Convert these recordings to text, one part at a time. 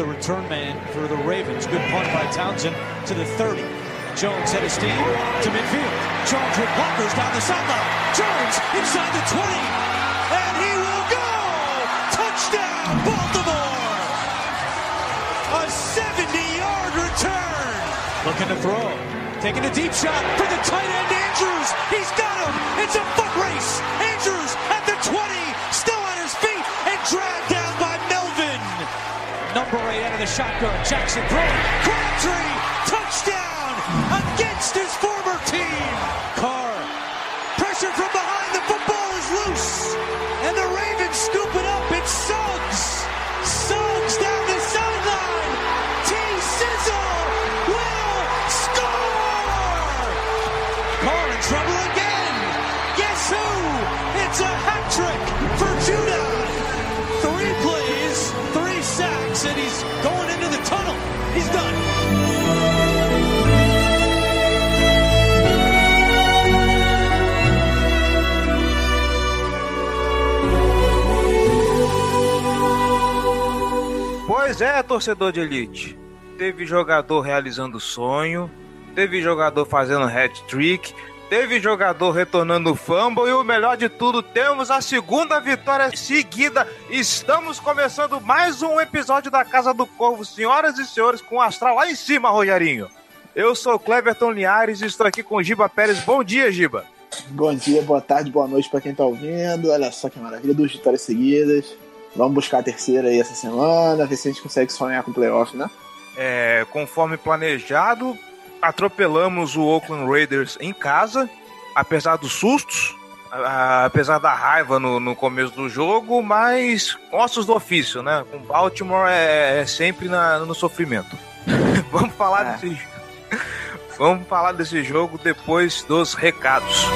the return man for the Ravens. Good punt by Townsend to the 30. Jones head of steam to midfield. Jones with blockers down the sideline. Jones inside the 20. And he will go! Touchdown, Baltimore! A 70-yard return. Looking to throw. Taking a deep shot for the tight end, Andrews. He's got him. It's a foot race. Andrews at the 20. Number out of the shotgun. Jackson throwing. Crabtree. Touchdown against his É, torcedor de elite. Teve jogador realizando sonho, teve jogador fazendo hat-trick, teve jogador retornando fumble e o melhor de tudo, temos a segunda vitória seguida. Estamos começando mais um episódio da Casa do Corvo, senhoras e senhores, com o astral lá em cima, Rogerinho. Eu sou Cleverton Linhares e estou aqui com Giba Pérez. Bom dia, Giba. Bom dia, boa tarde, boa noite pra quem tá ouvindo. Olha só que maravilha, duas vitórias seguidas. Vamos buscar a terceira aí essa semana, ver se a gente consegue sonhar com o playoff, né? É, conforme planejado, atropelamos o Oakland Raiders em casa, apesar dos sustos, a- apesar da raiva no, no começo do jogo, mas ossos do ofício, né? Com Baltimore é, é sempre na- no sofrimento. Vamos falar É. desse Vamos falar desse jogo depois dos recados.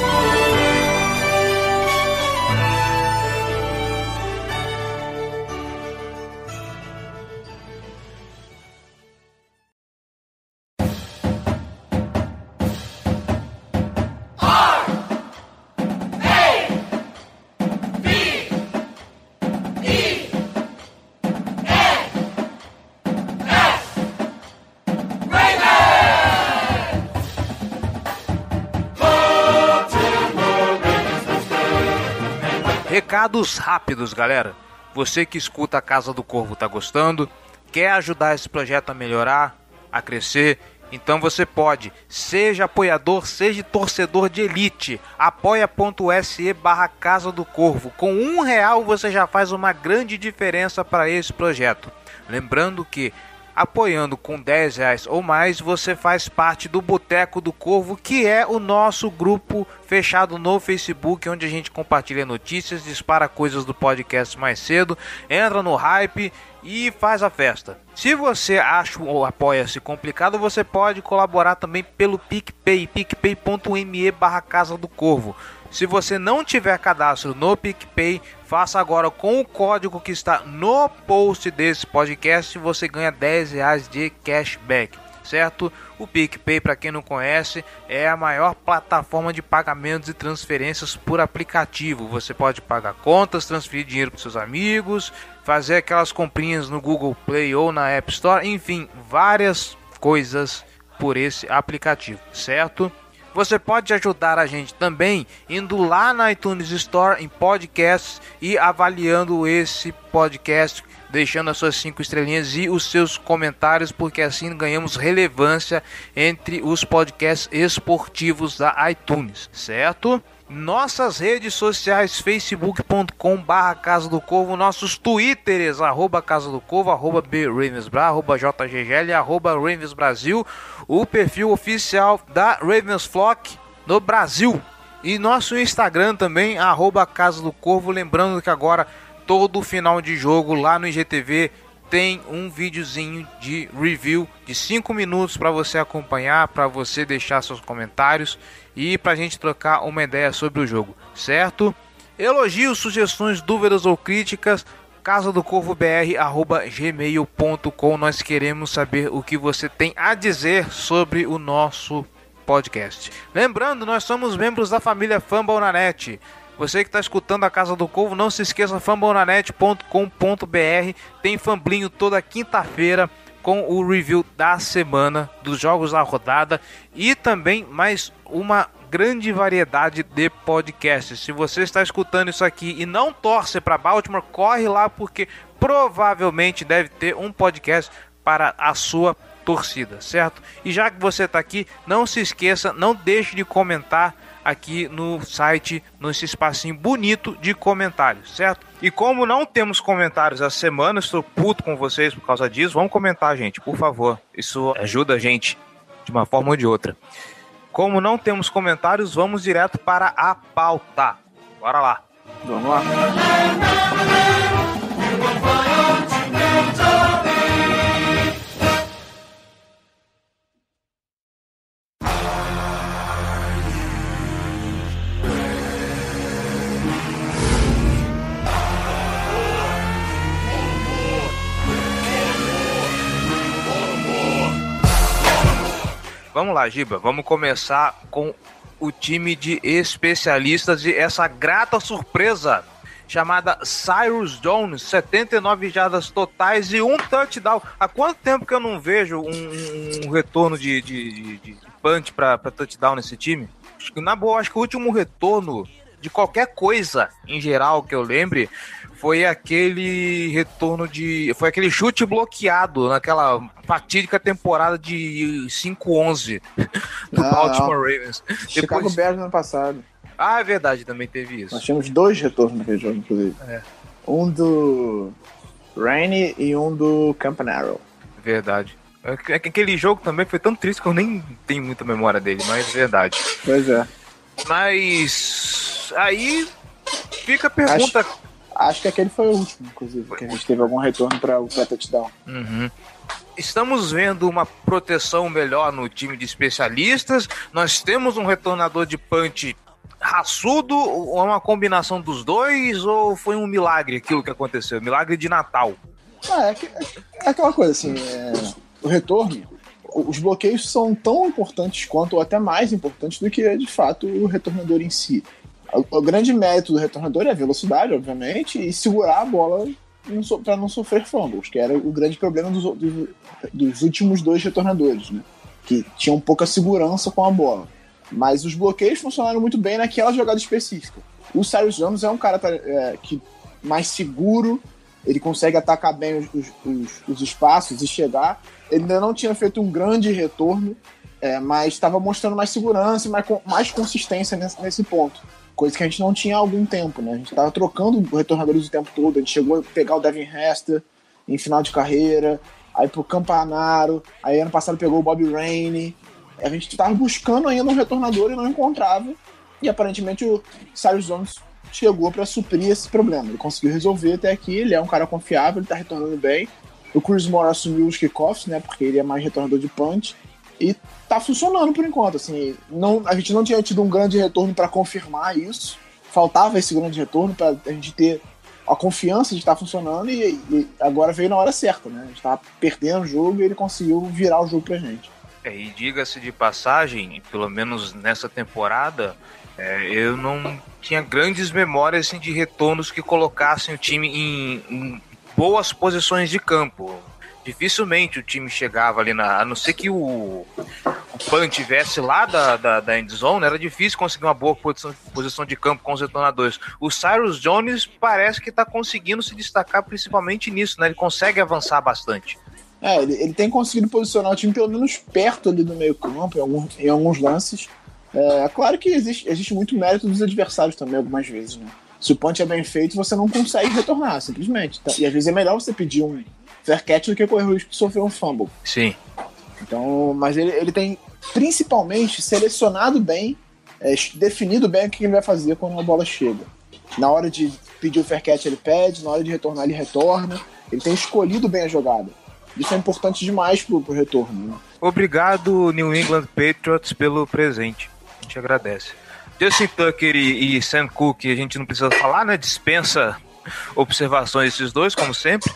Recados rápidos, galera. Você que escuta a Casa do Corvo tá gostando? Quer ajudar esse projeto a melhorar, a crescer? Então você pode, seja apoiador, seja torcedor de elite. Apoia.se barra Casa do Corvo. Com um real você já faz uma grande diferença para esse projeto. Lembrando que apoiando com 10 reais ou mais, você faz parte do Boteco do Corvo, que é o nosso grupo fechado no Facebook, onde a gente compartilha notícias, dispara coisas do podcast mais cedo, entra no hype e faz a festa. Se você acha ou apoia-se complicado, você pode colaborar também pelo PicPay, picpay.me barra Casa do Corvo. Se você não tiver cadastro no PicPay, faça agora com o código que está no post desse podcast. Você ganha 10 reais de cashback, certo? O PicPay, para quem não conhece, é a maior plataforma de pagamentos e transferências por aplicativo. Você pode pagar contas, transferir dinheiro para seus amigos, fazer aquelas comprinhas no Google Play ou na App Store, enfim, várias coisas por esse aplicativo, certo? Você pode ajudar a gente também indo lá na iTunes Store em podcasts e avaliando esse podcast, deixando as suas cinco estrelinhas e os seus comentários, porque assim ganhamos relevância entre os podcasts esportivos da iTunes, certo? Nossas redes sociais, facebook.com barra Casa do Corvo, nossos twitters, arroba Casa do Corvo, arroba BRavensBra, arroba JGGL, arroba Ravens Brasil, o perfil oficial da Ravens Flock no Brasil. E nosso Instagram também, arroba Casa do Corvo, lembrando que agora todo final de jogo lá no IGTV tem um videozinho de review de 5 minutos para você acompanhar, para você deixar seus comentários e para a gente trocar uma ideia sobre o jogo, certo? Elogios, sugestões, dúvidas ou críticas, casa do corvo gmail.com. Nós queremos saber o que você tem a dizer sobre o nosso podcast. Lembrando, nós somos membros da família Fumble na Net. Você que está escutando a Casa do Corvo, não se esqueça fambonanet.com.br. Tem Famblinho toda quinta-feira com o review da semana dos jogos da rodada e também mais uma grande variedade de podcasts. Se você está escutando isso aqui e não torce para Baltimore, corre lá porque provavelmente deve ter um podcast para a sua torcida, certo? E já que você está aqui, não se esqueça, não deixe de comentar aqui no site, nesse espacinho bonito de comentários, certo? E como não temos comentários essa semana, estou puto com vocês por causa disso, vamos comentar, gente, por favor. Isso ajuda a gente de uma forma ou de outra. Como não temos comentários, vamos direto para a pauta. Bora lá. Vamos lá. Vamos lá, Giba. Vamos começar com o time de especialistas e essa grata surpresa chamada Cyrus Jones, 79 jardas totais e um touchdown. Há quanto tempo que eu não vejo um, um retorno de, de, de, de punch para touchdown nesse time? Na boa, acho que o último retorno de qualquer coisa em geral que eu lembre foi aquele retorno de. Foi aquele chute bloqueado naquela fatídica temporada de 5-11 do ah, Baltimore Ravens. Chicago Depois... Bears no ano passado. Ah, é verdade, também teve isso. Nós tínhamos dois retornos naquele jogo, inclusive. É. Um do Rainy e um do Campanaro. Verdade. É é aquele jogo também foi tão triste que eu nem tenho muita memória dele, mas é verdade. Pois é. Mas aí fica a pergunta. Acho, acho que aquele foi o último, inclusive, que a gente teve algum retorno para o touchdown. Uhum. Estamos vendo uma proteção melhor no time de especialistas. Nós temos um retornador de punch raçudo ou uma combinação dos dois ou foi um milagre aquilo que aconteceu? Milagre de Natal. Ah, é, é, aquela coisa assim, é, o retorno os bloqueios são tão importantes quanto, ou até mais importantes do que, de fato, o retornador em si. O, o grande mérito do retornador é a velocidade, obviamente, e segurar a bola para não sofrer fumbles, que era o grande problema dos, dos, dos últimos dois retornadores, né? que tinham pouca segurança com a bola. Mas os bloqueios funcionaram muito bem naquela jogada específica. O Cyrus Jones é um cara é, que mais seguro, ele consegue atacar bem os, os, os, espaços e chegar. Ele ainda não tinha feito um grande retorno, é, mas estava mostrando mais segurança e mais, mais consistência nesse, nesse, ponto. Coisa que a gente não tinha há algum tempo, né? A gente estava trocando retornadores o tempo todo. A gente chegou a pegar o Devin Hester em final de carreira, aí pro Campanaro, aí ano passado pegou o Bob Rainey. A gente estava buscando ainda um retornador e não encontrava. E aparentemente o Cyrus Jones chegou para suprir esse problema. Ele conseguiu resolver até aqui, ele é um cara confiável, ele tá retornando bem. O Chris Moore assumiu os kickoffs, né? Porque ele é mais retornador de punch. E tá funcionando por enquanto. Assim, não, a gente não tinha tido um grande retorno para confirmar isso. Faltava esse grande retorno para a gente ter a confiança de estar tá funcionando e, e, agora veio na hora certa, né? A gente tava perdendo o jogo e ele conseguiu virar o jogo pra gente. É, e diga-se de passagem, pelo menos nessa temporada, é, eu não tinha grandes memórias assim, de retornos que colocassem o time em, em, boas posições de campo. Dificilmente o time chegava ali na. A não ser que o, o Pan tivesse lá da, da, da endzone, era difícil conseguir uma boa posição, posição de campo com os retornadores. O Cyrus Jones parece que está conseguindo se destacar principalmente nisso, né? Ele consegue avançar bastante. É, ele, ele tem conseguido posicionar o time pelo menos perto ali do meio campo, em, algum, em alguns lances. É, é claro que existe, existe muito mérito dos adversários também, algumas vezes, né? Se o punch é bem feito, você não consegue retornar, simplesmente. Tá? E às vezes é melhor você pedir um fair catch do que correr o risco de sofrer um fumble. Sim. Então, mas ele, ele tem principalmente selecionado bem, é, definido bem o que ele vai fazer quando a bola chega. Na hora de pedir o fair catch, ele pede, na hora de retornar, ele retorna. Ele tem escolhido bem a jogada. Isso é importante demais pro, pro retorno. Né? Obrigado, New England Patriots, pelo presente. A gente agradece. Justin Tucker e, e Sam Cooke, a gente não precisa falar, né? Dispensa observações desses dois, como sempre.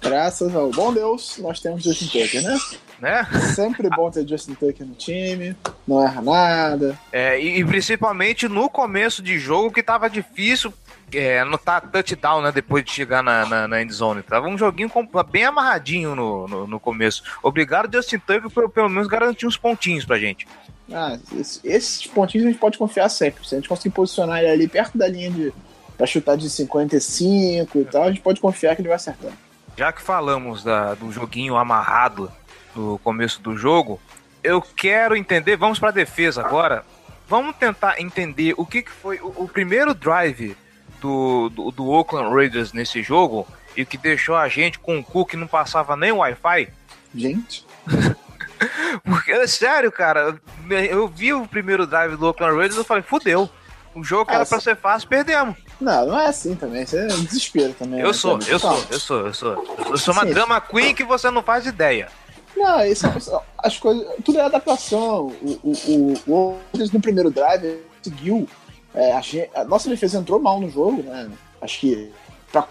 Graças ao bom Deus, nós temos Justin Tucker, né? Né? Sempre bom ter Justin Tucker no time, não erra nada. É, e, e principalmente no começo de jogo que tava difícil é, anotar touchdown, né, depois de chegar na, na, na endzone. Tava um joguinho com, bem amarradinho no, no, no, começo. Obrigado, Justin Tucker, por pelo menos garantir uns pontinhos pra gente. Ah, esses, esses pontinhos a gente pode confiar sempre. Se a gente conseguir posicionar ele ali perto da linha de pra chutar de 55 e tal, a gente pode confiar que ele vai acertar. Já que falamos da, do joguinho amarrado no começo do jogo, eu quero entender, vamos para a defesa agora. Vamos tentar entender o que, que foi o, o primeiro drive do, do, do, Oakland Raiders nesse jogo e que deixou a gente com um cu que não passava nem Wi-Fi. Gente. Porque, é sério, cara, eu vi o primeiro drive do Oakland Raiders e eu falei, fudeu. O jogo que era pra ser fácil, perdemos. Não, não é assim também. Isso é um desespero também. Eu, né, sou, eu sou, eu sou, eu sou, eu sou. uma drama queen que você não faz ideia. Não, isso, as coisas. Tudo é adaptação. O, o, o, no primeiro drive conseguiu. É, a, a, nossa defesa entrou mal no jogo, né? Acho que pra,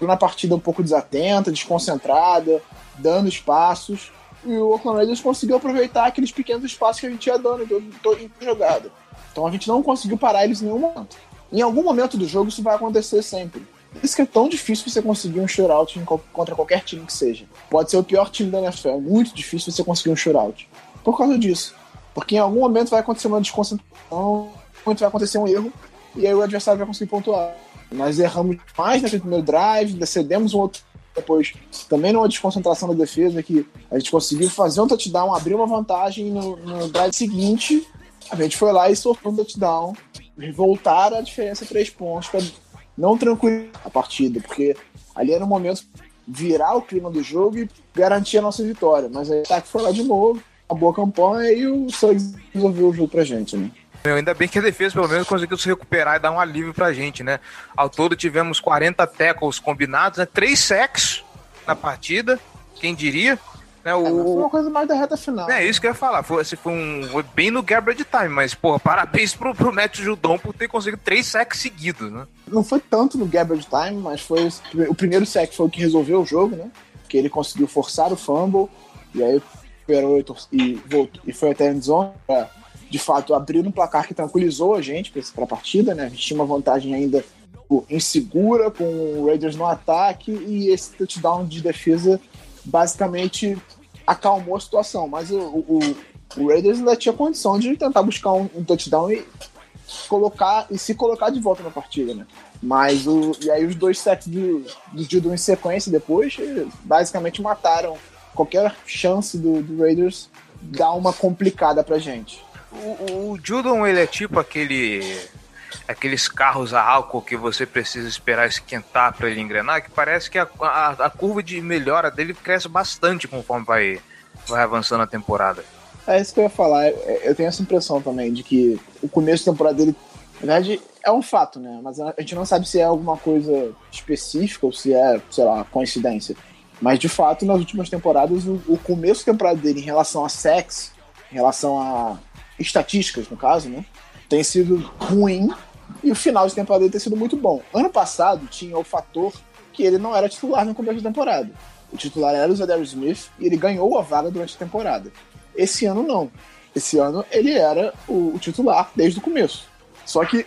na partida um pouco desatenta, desconcentrada, dando espaços. E o Oakland Raiders conseguiu aproveitar aqueles pequenos espaços que a gente ia dando em toda jogada. Então a gente não conseguiu parar eles em nenhum momento. Em algum momento do jogo isso vai acontecer sempre. Isso que é tão difícil você conseguir um shootout contra qualquer time que seja. Pode ser o pior time da NFL, é muito difícil você conseguir um shootout. Por causa disso. Porque em algum momento vai acontecer uma desconcentração, vai acontecer um erro, e aí o adversário vai conseguir pontuar. Nós erramos mais naquele primeiro drive, cedemos um outro depois, também numa desconcentração da defesa, que a gente conseguiu fazer um touchdown, abrir uma vantagem no, no drive seguinte, a gente foi lá e sofreu um touchdown, voltar a diferença três pontos para não tranquilizar a partida, porque ali era o momento virar o clima do jogo e garantir a nossa vitória. Mas aí o ataque foi lá de novo, a boa campanha e o Suggs resolveu o jogo pra gente, né? Meu, ainda bem que a defesa pelo menos conseguiu se recuperar e dar um alívio pra gente, né? Ao todo tivemos 40 tackles combinados, né? Três sacks na partida, quem diria? Né, o... É, foi uma coisa mais da reta final. É isso que eu ia falar. Foi, assim, foi, um, foi bem no garbage time, mas, porra, parabéns pro, pro Matt Judon por ter conseguido três sacks seguidos, né? Não foi tanto no garbage time, mas foi o primeiro sack foi o que resolveu o jogo, né? Que ele conseguiu forçar o fumble e aí recuperou e, voltou, e foi até a endzone pra, de fato, abrir um placar que tranquilizou a gente para a partida, né? A gente tinha uma vantagem ainda insegura, com o Raiders no ataque e esse touchdown de defesa basicamente acalmou a situação. Mas o, o, o Raiders ainda tinha condição de tentar buscar um, um, touchdown e colocar e se colocar de volta na partida, né? Mas o, e aí os dois sets do, do Judon em sequência depois basicamente mataram qualquer chance do, do Raiders dar uma complicada pra gente. O, o Judon, ele é tipo aquele aqueles carros a álcool que você precisa esperar esquentar para ele engrenar, que parece que a, a, a, curva de melhora dele cresce bastante conforme vai, vai avançando a temporada. É isso que eu ia falar. Eu tenho essa impressão também de que o começo da temporada dele, na verdade, é um fato, né? Mas a gente não sabe se é alguma coisa específica ou se é, sei lá, coincidência. Mas de fato, nas últimas temporadas, o, o começo da temporada dele em relação a sex, em relação a estatísticas, no caso, né? Tem sido ruim e o final de temporada ter sido muito bom. Ano passado tinha o fator que ele não era titular no começo da temporada. O titular era o Zadar Smith e ele ganhou a vaga durante a temporada. Esse ano não. Esse ano ele era o, o titular desde o começo. Só que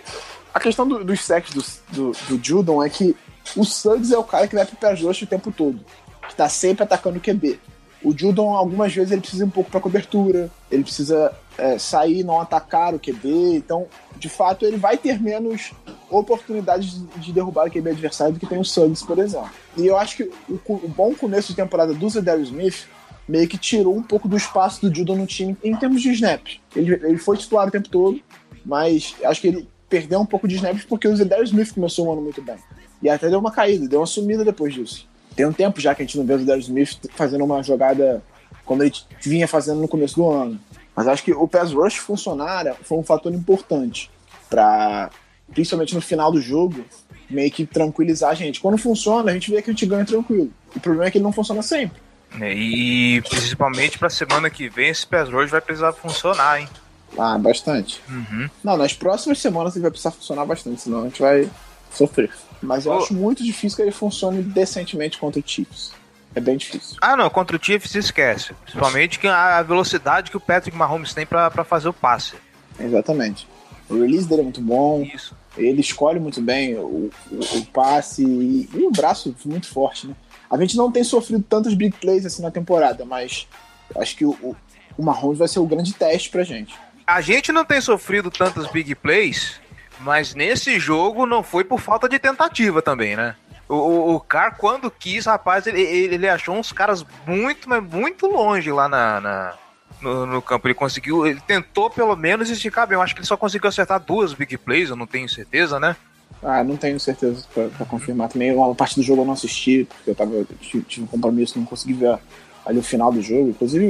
a questão do, dos sacks do, do, do, Judon é que o Suggs é o cara que vai pro pé o tempo todo. Que tá sempre atacando o QB. O Judon, algumas vezes, ele precisa um pouco para cobertura, ele precisa é, sair, não atacar o QB. Então, de fato, ele vai ter menos oportunidades de derrubar o QB adversário do que tem o Suggs, por exemplo. E eu acho que o, o bom começo de temporada do Zedarius Smith meio que tirou um pouco do espaço do Judon no time em termos de snaps. Ele, ele foi titular o tempo todo, mas acho que ele perdeu um pouco de snaps porque o Zedarius Smith começou o ano muito bem. E até deu uma caída, deu uma sumida depois disso. Tem um tempo já que a gente não vê o Zedarius Smith fazendo uma jogada como ele vinha fazendo no começo do ano. Mas acho que o pass rush funcionar foi um fator importante para, principalmente no final do jogo, meio que tranquilizar a gente. Quando funciona, a gente vê que a gente ganha tranquilo. O problema é que ele não funciona sempre. É, e principalmente pra semana que vem, esse pass rush vai precisar funcionar, hein? Ah, bastante. Uhum. Não, nas próximas semanas ele vai precisar funcionar bastante, senão a gente vai sofrer. Mas eu Ô. acho muito difícil que ele funcione decentemente contra o Chiefs. É bem difícil. Ah, não, contra o Chiefs se esquece. Principalmente que a velocidade que o Patrick Mahomes tem pra fazer o passe. Exatamente. O release dele é muito bom, Isso. ele escolhe muito bem o, o, o passe e, e o braço muito forte, né? A gente não tem sofrido tantos big plays assim na temporada, mas acho que o, o, o Mahomes vai ser o grande teste pra gente. A gente não tem sofrido tantos big plays, mas nesse jogo não foi por falta de tentativa também, né? O, o, Carr, quando quis, rapaz, ele, ele achou uns caras muito, mas muito longe lá na, na- no, no campo. Ele conseguiu, ele tentou pelo menos esticar bem. Eu acho que ele só conseguiu acertar duas big plays, eu não tenho certeza, né? Ah, não tenho certeza pra, pra confirmar também. Uma parte do jogo eu não assisti, porque eu tava, eu tive, um compromisso, não consegui ver ali o final do jogo. Inclusive,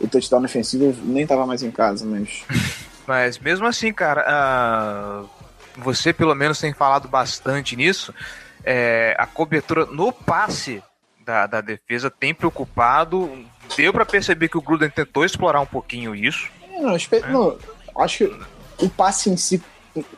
o, o touchdown ofensivo eu nem tava mais em casa, mas. Mas mesmo assim, cara, ah, você pelo menos tem falado bastante nisso. É, a cobertura no passe da, da defesa tem preocupado. Deu pra perceber que o Gruden tentou explorar um pouquinho isso. É, Não, espe- não, acho que o passe em si,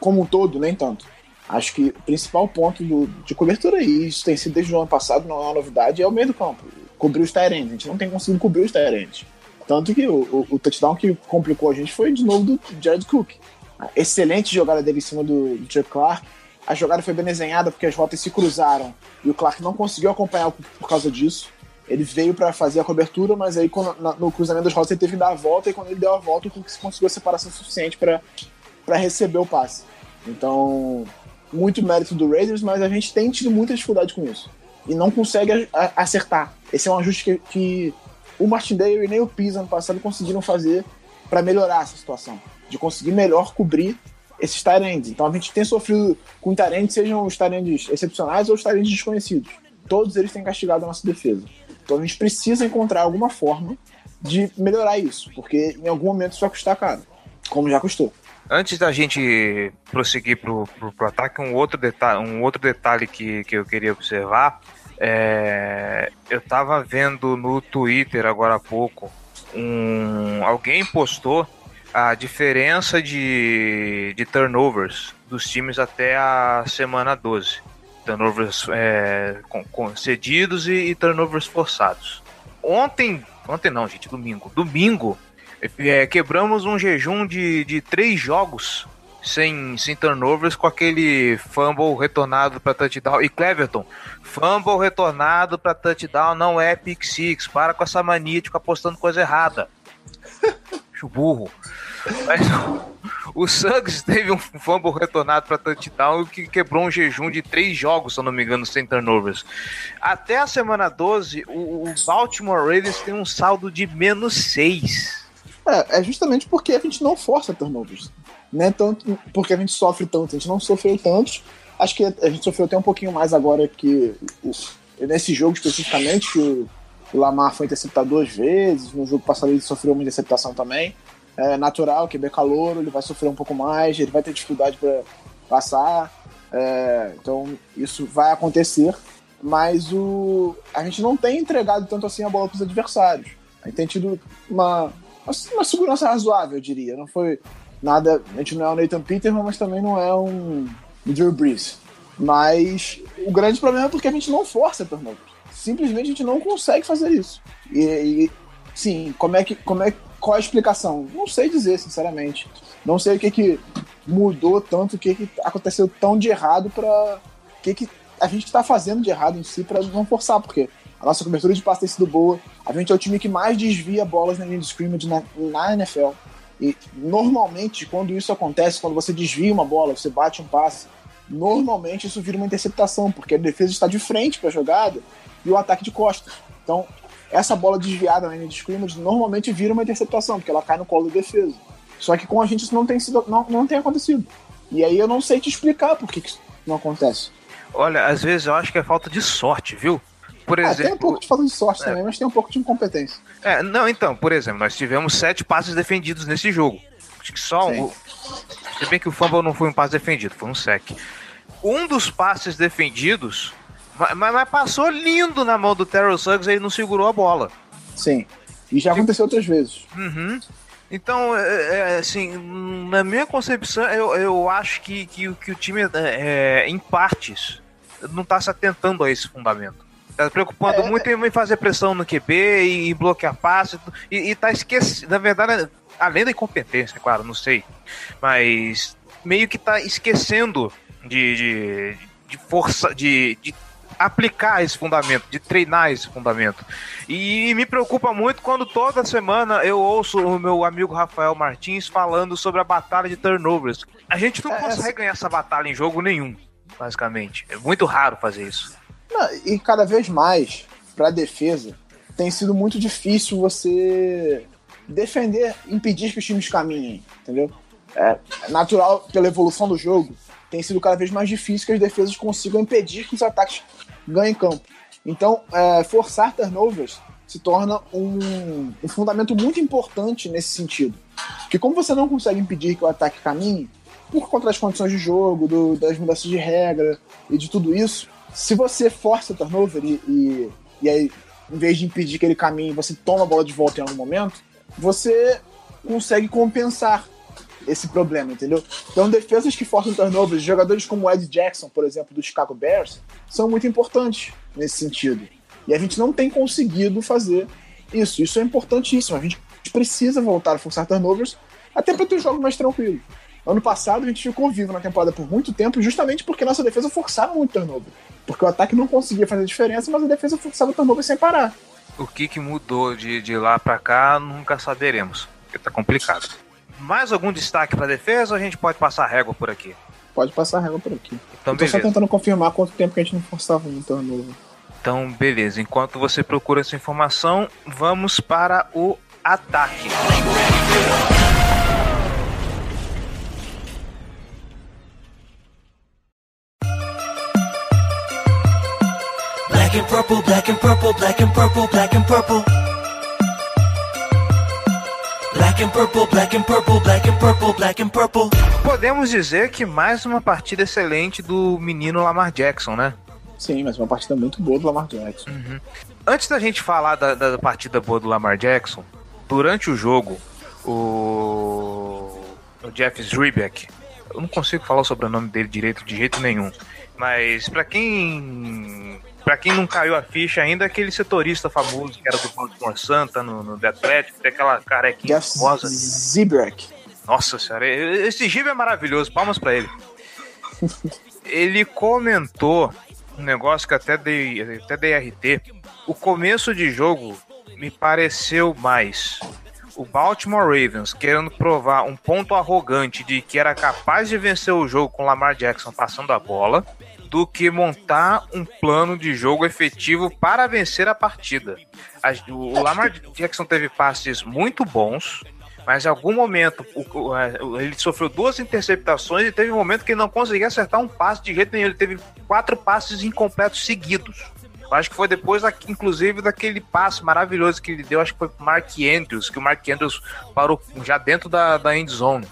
como um todo, nem tanto. Acho que o principal ponto do- de cobertura, e isso tem sido desde o ano passado, não é uma novidade, é o meio do campo. Cobrir os Tyrants. A gente não tem conseguido cobrir os Tyrants. Tanto que o, o, o touchdown que complicou a gente foi de novo do Jared Cook. A excelente jogada dele em cima do, do Chuck Clark. A jogada foi bem desenhada porque as rotas se cruzaram e o Clark não conseguiu acompanhar por causa disso. Ele veio para fazer a cobertura, mas aí no cruzamento das rotas ele teve que dar a volta e quando ele deu a volta o Cook conseguiu a separação suficiente para receber o passe. Então, muito mérito do Raiders, mas a gente tem tido muita dificuldade com isso. E não consegue acertar. Esse é um ajuste que, que o Martindale e nem o Pisa ano passado conseguiram fazer para melhorar essa situação. De conseguir melhor cobrir esses Tyrands. Então a gente tem sofrido com Tyrands, sejam os Tyrands excepcionais ou os Tyrands desconhecidos. Todos eles têm castigado a nossa defesa. Então a gente precisa encontrar alguma forma de melhorar isso, porque em algum momento isso vai custar caro, como já custou. Antes da gente prosseguir pro, pro, pro ataque, um outro detalhe, um outro detalhe que, que eu queria observar. é, eu tava vendo no Twitter agora há pouco. Um, alguém postou a diferença de, de turnovers dos times até a semana 12. Turnovers é, concedidos e, e turnovers forçados. Ontem, ontem não, gente, domingo. Domingo, é, quebramos um jejum de, de três jogos sem, sem turnovers com aquele fumble retornado para touchdown. E Cleverton, fumble retornado para touchdown não é pick six. Para com essa mania de ficar postando coisa errada. Acho burro. Mas o Suggs teve um fumble retornado para touchdown que quebrou um jejum de três jogos, se eu não me engano, sem turnovers. Até a semana 12, o, o Baltimore Ravens tem um saldo de menos 6. É, é justamente porque a gente não força turnovers. Não é tanto porque a gente sofre tanto, a gente não sofreu tantos. Acho que a gente sofreu até um pouquinho mais agora que nesse jogo especificamente, que o, o Lamar foi interceptado duas vezes, no jogo passado ele sofreu uma interceptação também. É natural, que é calor, ele vai sofrer um pouco mais, ele vai ter dificuldade para passar. É, então isso vai acontecer, mas o, a gente não tem entregado tanto assim a bola para os adversários. A gente tem tido uma, uma segurança razoável, eu diria. Não foi nada. A gente não é o Nathan Peterman, mas também não é um Drew Brees. Mas o grande problema é porque a gente não força turnovers. Simplesmente a gente não consegue fazer isso. E, e, sim, como é que. Como é, qual a explicação? Não sei dizer, sinceramente. Não sei o que, que mudou tanto, o que, que aconteceu tão de errado para. O que, que a gente está fazendo de errado em si para não forçar, porque a nossa cobertura de passe tem sido boa. A gente é o time que mais desvia bolas na linha de scrimmage na, na NFL. E normalmente, quando isso acontece, quando você desvia uma bola, você bate um passe, normalmente isso vira uma interceptação, porque a defesa está de frente para a jogada e o ataque de costas. Então, essa bola desviada na linha de scrimmage normalmente vira uma interceptação, porque ela cai no colo da defesa. Só que com a gente isso não tem, sido, não, não tem acontecido. E aí eu não sei te explicar por que, que isso não acontece. Olha, às vezes eu acho que é falta de sorte, viu? Por Ah, tem um exemplo. pouco de falta de sorte É. também, mas tem um pouco de incompetência. É, não, então, por exemplo, nós tivemos sete passes defendidos nesse jogo. Acho que só Sim. um. Se bem que o fumble não foi um passe defendido, foi um sec. um dos passes defendidos, mas, mas passou lindo na mão do Terrell Suggs, ele não segurou a bola. Sim. E já aconteceu outras vezes. Uhum. Então, é, é, assim, na minha concepção, eu, eu acho que, que, que o time, é, é em partes, não está se atentando a esse fundamento. Tá preocupando é, muito em fazer pressão no QB e, e bloquear passe. E, e tá esquecendo. Na verdade, além da incompetência, claro, não sei. Mas meio que tá esquecendo de, de, de força, de, de aplicar esse fundamento, de treinar esse fundamento. E me preocupa muito quando toda semana eu ouço o meu amigo Rafael Martins falando sobre a batalha de turnovers. A gente não é, consegue ganhar essa batalha em jogo nenhum, basicamente. É muito raro fazer isso. Não, e cada vez mais, para a defesa, tem sido muito difícil você defender, impedir que os times caminhem, entendeu? É natural, pela evolução do jogo, tem sido cada vez mais difícil que as defesas consigam impedir que os ataques ganhem campo. Então, é, forçar turnovers se torna um, um, fundamento muito importante nesse sentido. Porque como você não consegue impedir que o ataque caminhe, por conta das condições de jogo, do, das mudanças de regra e de tudo isso, se você força o turnover e, e, e aí, em vez de impedir que ele caminhe, você toma a bola de volta em algum momento, você consegue compensar esse problema, entendeu? Então, defesas que forçam turnovers, jogadores como o Ed Jackson, por exemplo, do Chicago Bears, são muito importantes nesse sentido. E a gente não tem conseguido fazer isso. Isso é importantíssimo. A gente precisa voltar a forçar turnovers até para ter jogos mais tranquilos. Ano passado a gente ficou vivo na temporada por muito tempo, justamente porque nossa defesa forçava muito turnover. Porque o ataque não conseguia fazer diferença, mas a defesa forçava turnover sem parar. O que, que mudou de, de lá para cá, nunca saberemos. Porque tá complicado. Mais algum destaque para defesa ou a gente pode passar régua por aqui? Pode passar régua por aqui. Então, Eu tô só tentando confirmar quanto tempo que a gente não forçava um turnover. Então, beleza. Enquanto você procura essa informação, vamos para o ataque. black and purple, black and purple, black and purple, black and purple. Black and purple, black and purple, black and purple, black and purple. Podemos dizer que mais uma partida excelente do menino Lamar Jackson, né? Sim, mas uma partida muito boa do Lamar Jackson. Uhum. Antes da gente falar da, da partida boa do Lamar Jackson, durante o jogo, o, o Jeff Zrebeck, eu não consigo falar o sobrenome dele direito de jeito nenhum, mas para quem Pra quem não caiu a ficha ainda, aquele setorista famoso que era do Baltimore Santa no, no The Athletic, tem aquela carequinha Jeff rosa. Zibrek. Nossa senhora, esse Gib é maravilhoso, palmas para ele. ele comentou um negócio que até dei, até dei RT. O começo de jogo me pareceu mais o Baltimore Ravens querendo provar um ponto arrogante de que era capaz de vencer o jogo com Lamar Jackson passando a bola do que montar um plano de jogo efetivo para vencer a partida. O Lamar Jackson teve passes muito bons, mas em algum momento ele sofreu duas interceptações e teve um momento que ele não conseguia acertar um passe de jeito nenhum. Ele teve quatro passes incompletos seguidos. Acho que foi depois, inclusive, daquele passe maravilhoso que ele deu, acho que foi pro Mark Andrews, que o Mark Andrews parou já dentro da, da end zone.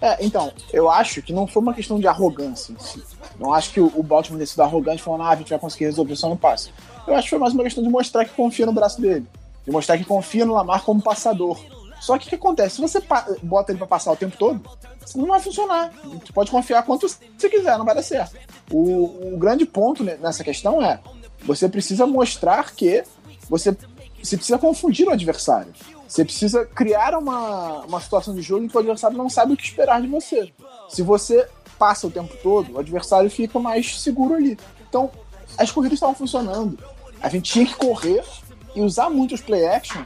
É, então, eu acho que não foi uma questão de arrogância em si. Não acho que o Baltimore tenha sido arrogante falando, ah, a gente vai conseguir resolver só no passe. Eu acho que foi mais uma questão de mostrar que confia no braço dele. De mostrar que confia no Lamar como passador. Só que o que acontece? Se você bota ele para passar o tempo todo, não vai funcionar. Você pode confiar quanto você quiser, não vai dar certo. O, o grande ponto nessa questão é você precisa mostrar que você, você precisa confundir o adversário. Você precisa criar uma, uma situação de jogo em que o adversário não sabe o que esperar de você. Se você passa o tempo todo, o adversário fica mais seguro ali. Então, as corridas estavam funcionando. A gente tinha que correr e usar muito os play action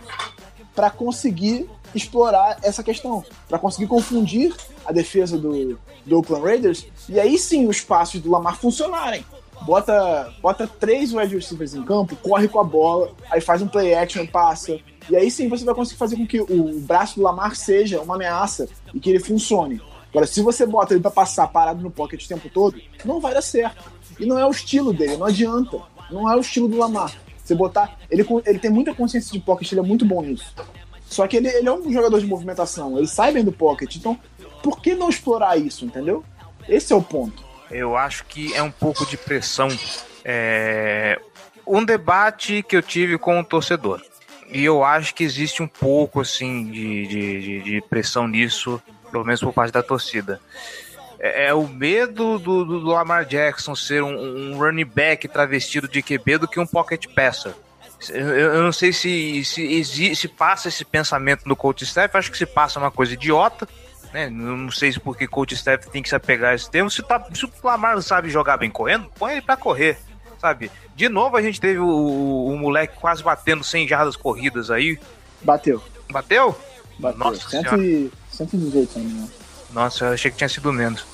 para conseguir explorar essa questão, para conseguir confundir a defesa do, do Oakland Raiders e aí sim os passos do Lamar funcionarem bota, bota três wide receivers em campo, corre com a bola, aí faz um play action, passa. E aí sim você vai conseguir fazer com que o braço do Lamar seja uma ameaça e que ele funcione. Agora, se você bota ele para passar parado no pocket o tempo todo, não vai dar certo. E não é o estilo dele, não adianta. Não é o estilo do Lamar. Você botar. Ele, ele tem muita consciência de pocket, ele é muito bom nisso. Só que ele, ele é um jogador de movimentação, ele sai bem do pocket. Então, por que não explorar isso, entendeu? Esse é o ponto. eu acho que é um pouco de pressão. É... Um debate que eu tive com o torcedor. E eu acho que existe um pouco assim de, de, de pressão nisso, pelo menos por parte da torcida. É, é o medo do, do, Lamar Jackson ser um, um, running back travestido de QB do que um pocket passer. Eu, eu não sei se, se, se passa esse pensamento no coach staff, acho que se passa uma coisa idiota, né? Não sei se porque coach staff tem que se apegar a esse termo. Se, tá, se o Lamar sabe jogar bem correndo, põe ele para correr, sabe? De novo a gente teve o, o, o, moleque quase batendo 100 jardas corridas aí. Bateu. Bateu? Bateu. Nossa 118 né? Nossa, eu achei que tinha sido menos.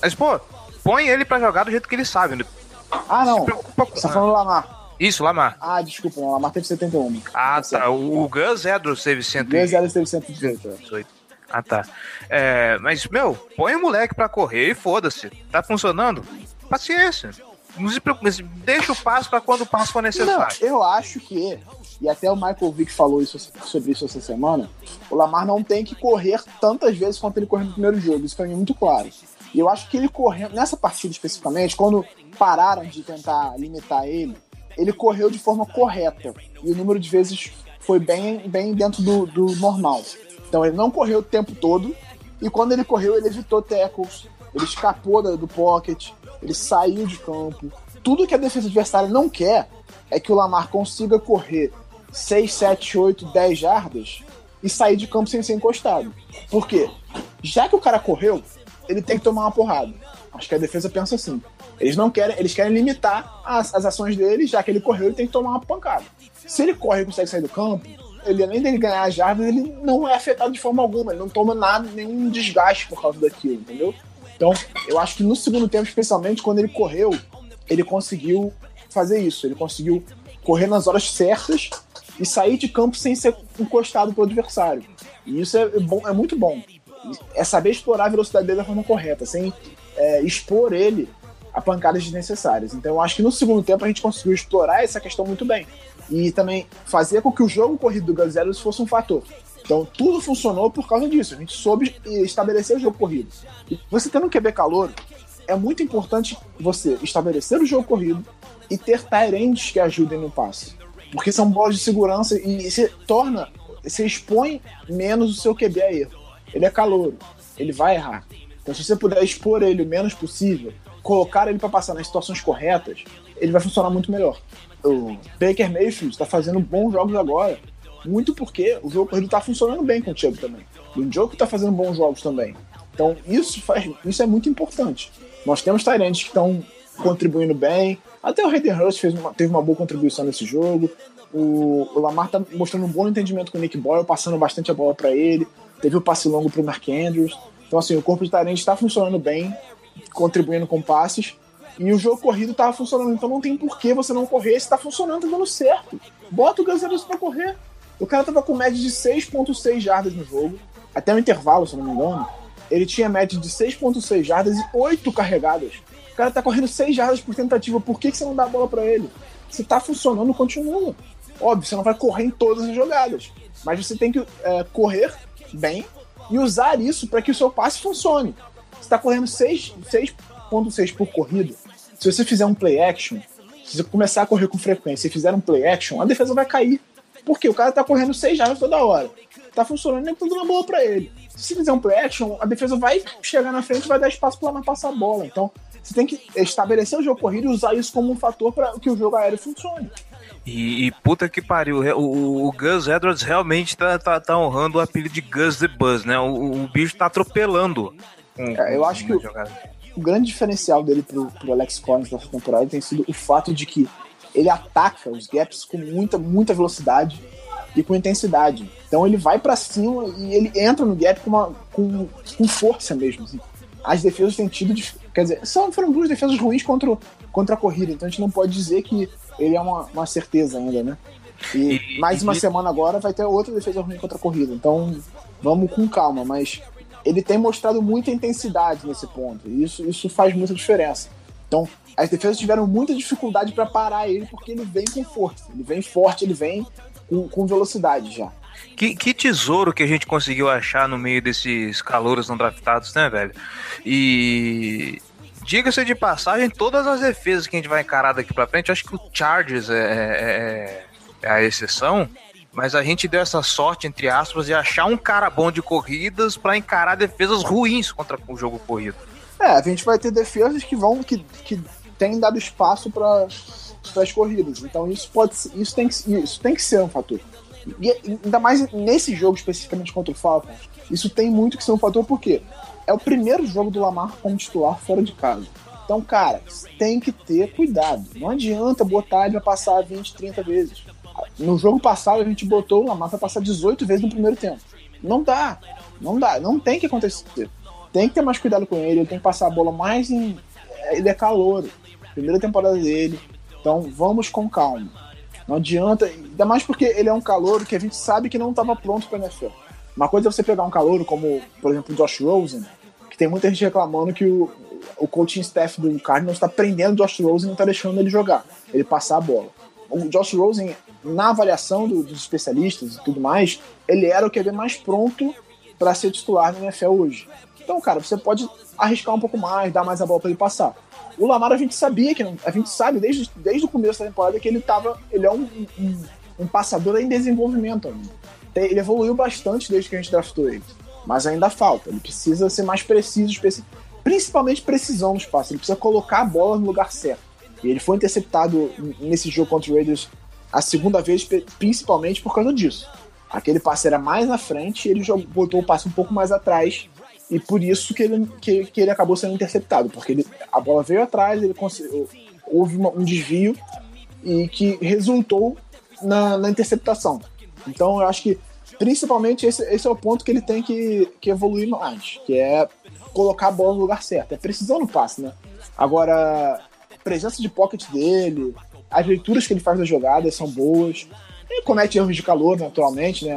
Mas, pô, põe ele para jogar do jeito que ele sabe. Né? Ah, não. Você tá falando Lamar. Isso, Lamar. Ah, desculpa, não. Lamar teve 71. Ah, tá. tá. O, o Gus Edwards teve 118. Gus Edwards teve 118. Ah, tá. É, mas, meu, põe o moleque pra correr e foda-se. Tá funcionando? Paciência. Não se preocupe, deixa o passo para quando o passo for necessário. Não, eu acho que, e até o Michael Vick falou isso, sobre isso essa semana, o Lamar não tem que correr tantas vezes quanto ele correu no primeiro jogo. Isso pra mim é muito claro. E eu acho que ele correndo, nessa partida especificamente, quando pararam de tentar limitar ele, ele correu de forma correta. E o número de vezes foi bem, bem dentro do, do normal. Então ele não correu o tempo todo. E quando ele correu, ele evitou tackles, ele escapou do, do pocket, ele saiu de campo. Tudo que a defesa adversária não quer é que o Lamar consiga correr 6, 7, 8, 10 jardas e sair de campo sem ser encostado. Por quê? Já que o cara correu, ele tem que tomar uma porrada. Acho que a defesa pensa assim. Eles não querem, eles querem limitar as, as ações dele, já que ele correu, ele tem que tomar uma pancada. Se ele corre e consegue sair do campo, ele além dele ganhar as jardas, ele não é afetado de forma alguma, ele não toma nada, nenhum desgaste por causa daquilo, entendeu? Então, eu acho que no segundo tempo, especialmente quando ele correu, ele conseguiu fazer isso, ele conseguiu correr nas horas certas e sair de campo sem ser encostado pelo adversário. E isso é, bom, é muito bom. É saber explorar a velocidade dele da forma correta, sem é, expor ele a pancadas desnecessárias. Então eu acho que no segundo tempo a gente conseguiu explorar essa questão muito bem. E também fazer com que o jogo corrido do Guns fosse um fator. Então tudo funcionou por causa disso. A gente soube estabelecer o jogo corrido. E você tendo um QB calor, é muito importante você estabelecer o jogo corrido e ter Tyrands que ajudem no passe. Porque são bolas de segurança e você torna, você expõe menos o seu QB a erro. Ele é calor, ele vai errar. Então se você puder expor ele o menos possível, colocar ele para passar nas situações corretas, ele vai funcionar muito melhor. O Baker Mayfield está fazendo bons jogos agora, muito porque o jogo corrido está funcionando bem com o Chubb também. E o Joe está fazendo bons jogos também. Então isso, faz, isso é muito importante. Nós temos Tyrants que estão contribuindo bem. Até o Hayden Hurst fez uma, teve uma boa contribuição nesse jogo. O, o Lamar está mostrando um bom entendimento com o Nick Boyle, passando bastante a bola para ele. Teve o passe longo para o Mark Andrews. Então, assim, o corpo de Tyrants está funcionando bem contribuindo com passes. E o jogo corrido tava funcionando, então não tem por que você não correr se tá funcionando, tá dando certo. Bota o Guns pra correr. O cara tava com média de 6.6 jardas no jogo, até o intervalo, se não me engano. Ele tinha média de 6.6 jardas e 8 carregadas. O cara tá correndo 6 jardas por tentativa, por que, que você não dá a bola para ele? Se tá funcionando, continua. Óbvio, você não vai correr em todas as jogadas, mas você tem que é, correr bem e usar isso para que o seu passe funcione está correndo 6.6 por corrida. Se você fizer um play action, se você começar a correr com frequência e fizer um play action, a defesa vai cair. Porque o cara está correndo 6 jardas toda hora. Tá funcionando nem tudo na boa para ele. Se fizer um play action, a defesa vai chegar na frente e vai dar espaço para ela passar a bola. Então, você tem que estabelecer o jogo corrido e usar isso como um fator para que o jogo aéreo funcione. E, e, puta que pariu, o, o Gus Edwards realmente tá, tá, tá, honrando o apelido de Gus the Buzz, né? O, o bicho tá atropelando é, eu acho que o, o, grande diferencial dele pro, pro Alex Collins nessa temporada tem sido o fato de que ele ataca os gaps com muita, muita velocidade e com intensidade. Então ele vai para cima e ele entra no gap com, uma, com, com força mesmo. Assim. As defesas têm tido. Quer dizer, são, foram duas defesas ruins contra, contra a corrida, então a gente não pode dizer que ele é uma, uma certeza ainda, né? E, e mais uma e... semana agora vai ter outra defesa ruim contra a corrida. Então vamos com calma, mas ele tem mostrado muita intensidade nesse ponto. E isso, isso faz muita diferença. Então, as defesas tiveram muita dificuldade para parar ele porque ele vem com força, ele vem forte, ele vem com, com velocidade já. Que, que, tesouro que a gente conseguiu achar no meio desses calouros não draftados, né, velho? E Diga-se de passagem, todas as defesas que a gente vai encarar daqui pra frente, acho que o Chargers é, é, é a exceção, mas a gente deu essa sorte, entre aspas, de achar um cara bom de corridas para encarar defesas ruins contra o jogo corrido. É, a gente vai ter defesas que vão, que, que têm dado espaço para as corridas. Então isso pode isso tem, que, isso tem que ser um fator. E ainda mais nesse jogo especificamente contra o Falcons, isso tem muito que ser um fator porque é o primeiro jogo do Lamar como titular fora de casa. Então, cara, tem que ter cuidado. Não adianta botar ele pra passar 20, 30 vezes. No jogo passado, a gente botou o Lamar pra passar 18 vezes no primeiro tempo. Não dá. Não dá. Não tem que acontecer. Tem que ter mais cuidado com ele. Ele tem que passar a bola mais em. Ele é calor. Primeira temporada dele. Então, vamos com calma. Não adianta. Ainda mais porque ele é um calor que a gente sabe que não estava pronto pra NFL. Uma coisa é você pegar um calor como, por exemplo, o Josh Rosen, que tem muita gente reclamando que o, o coaching staff do Cardinals está prendendo o Josh Rosen e não está deixando ele jogar, ele passar a bola. O Josh Rosen, na avaliação do, dos especialistas e tudo mais, ele era o QB mais pronto para ser titular no NFL hoje. Então, cara, você pode arriscar um pouco mais, dar mais a bola para ele passar. O Lamar a gente sabia que a gente sabe desde, desde o começo da temporada que ele tava, ele é um, um, um passador em desenvolvimento ele evoluiu bastante desde que a gente draftou ele. Mas ainda falta. Ele precisa ser mais preciso, principalmente precisão no espaço. Ele precisa colocar a bola no lugar certo. E ele foi interceptado nesse jogo contra o Raiders a segunda vez, principalmente por causa disso. Aquele passe era mais na frente ele botou o passe um pouco mais atrás. E por isso que ele, que, que ele acabou sendo interceptado. Porque ele, a bola veio atrás, ele houve uma, um desvio e que resultou na, na interceptação. Então eu acho que principalmente esse, esse é o ponto que ele tem que, que evoluir mais, que é colocar a bola no lugar certo. É precisão no passe, né? Agora, a presença de pocket dele, as leituras que ele faz das jogadas são boas. Ele comete erros de calor, naturalmente, né?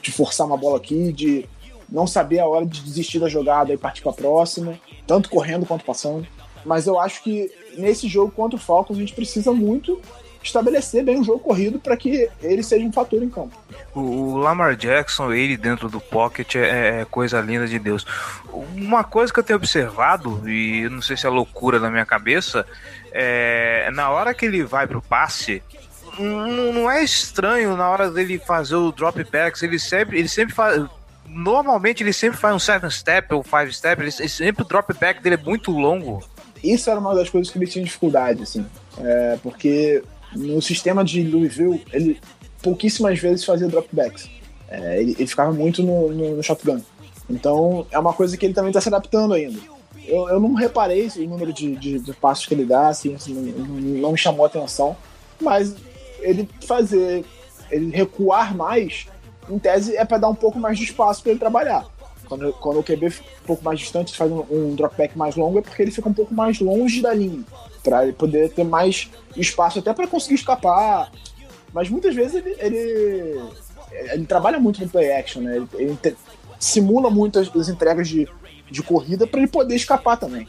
De forçar uma bola aqui, de não saber a hora de desistir da jogada e partir para a próxima, tanto correndo quanto passando. Mas eu acho que nesse jogo contra o Falcons a gente precisa muito estabelecer bem o jogo corrido para que ele seja um fator em campo. O Lamar Jackson, ele dentro do pocket é, é, coisa linda de Deus. Uma coisa que eu tenho observado, e não sei se é loucura na minha cabeça, é na hora que ele vai pro passe, não é estranho na hora dele fazer o drop backs, ele sempre, ele sempre faz. Normalmente ele sempre faz um seven step ou five step, ele, sempre o drop back dele é muito longo. Isso era uma das coisas que ele tinha dificuldade, assim. É, porque no sistema de Louisville, ele pouquíssimas vezes fazia dropbacks. É, ele, ele, ficava muito no, no, no, shotgun. Então é uma coisa que ele também está se adaptando ainda. Eu, eu não reparei o número de, de, de passos que ele dá, assim, assim não, não, me chamou a atenção, mas ele fazer, ele recuar mais, em tese, é para dar um pouco mais de espaço para ele trabalhar. Quando, quando o QB fica um pouco mais distante, faz um, um dropback mais longo, é porque ele fica um pouco mais longe da linha para ele poder ter mais espaço até para conseguir escapar. Mas muitas vezes ele, ele, ele, trabalha muito no play action, né? Ele, ele te, simula muito as, as, entregas de, de corrida para ele poder escapar também,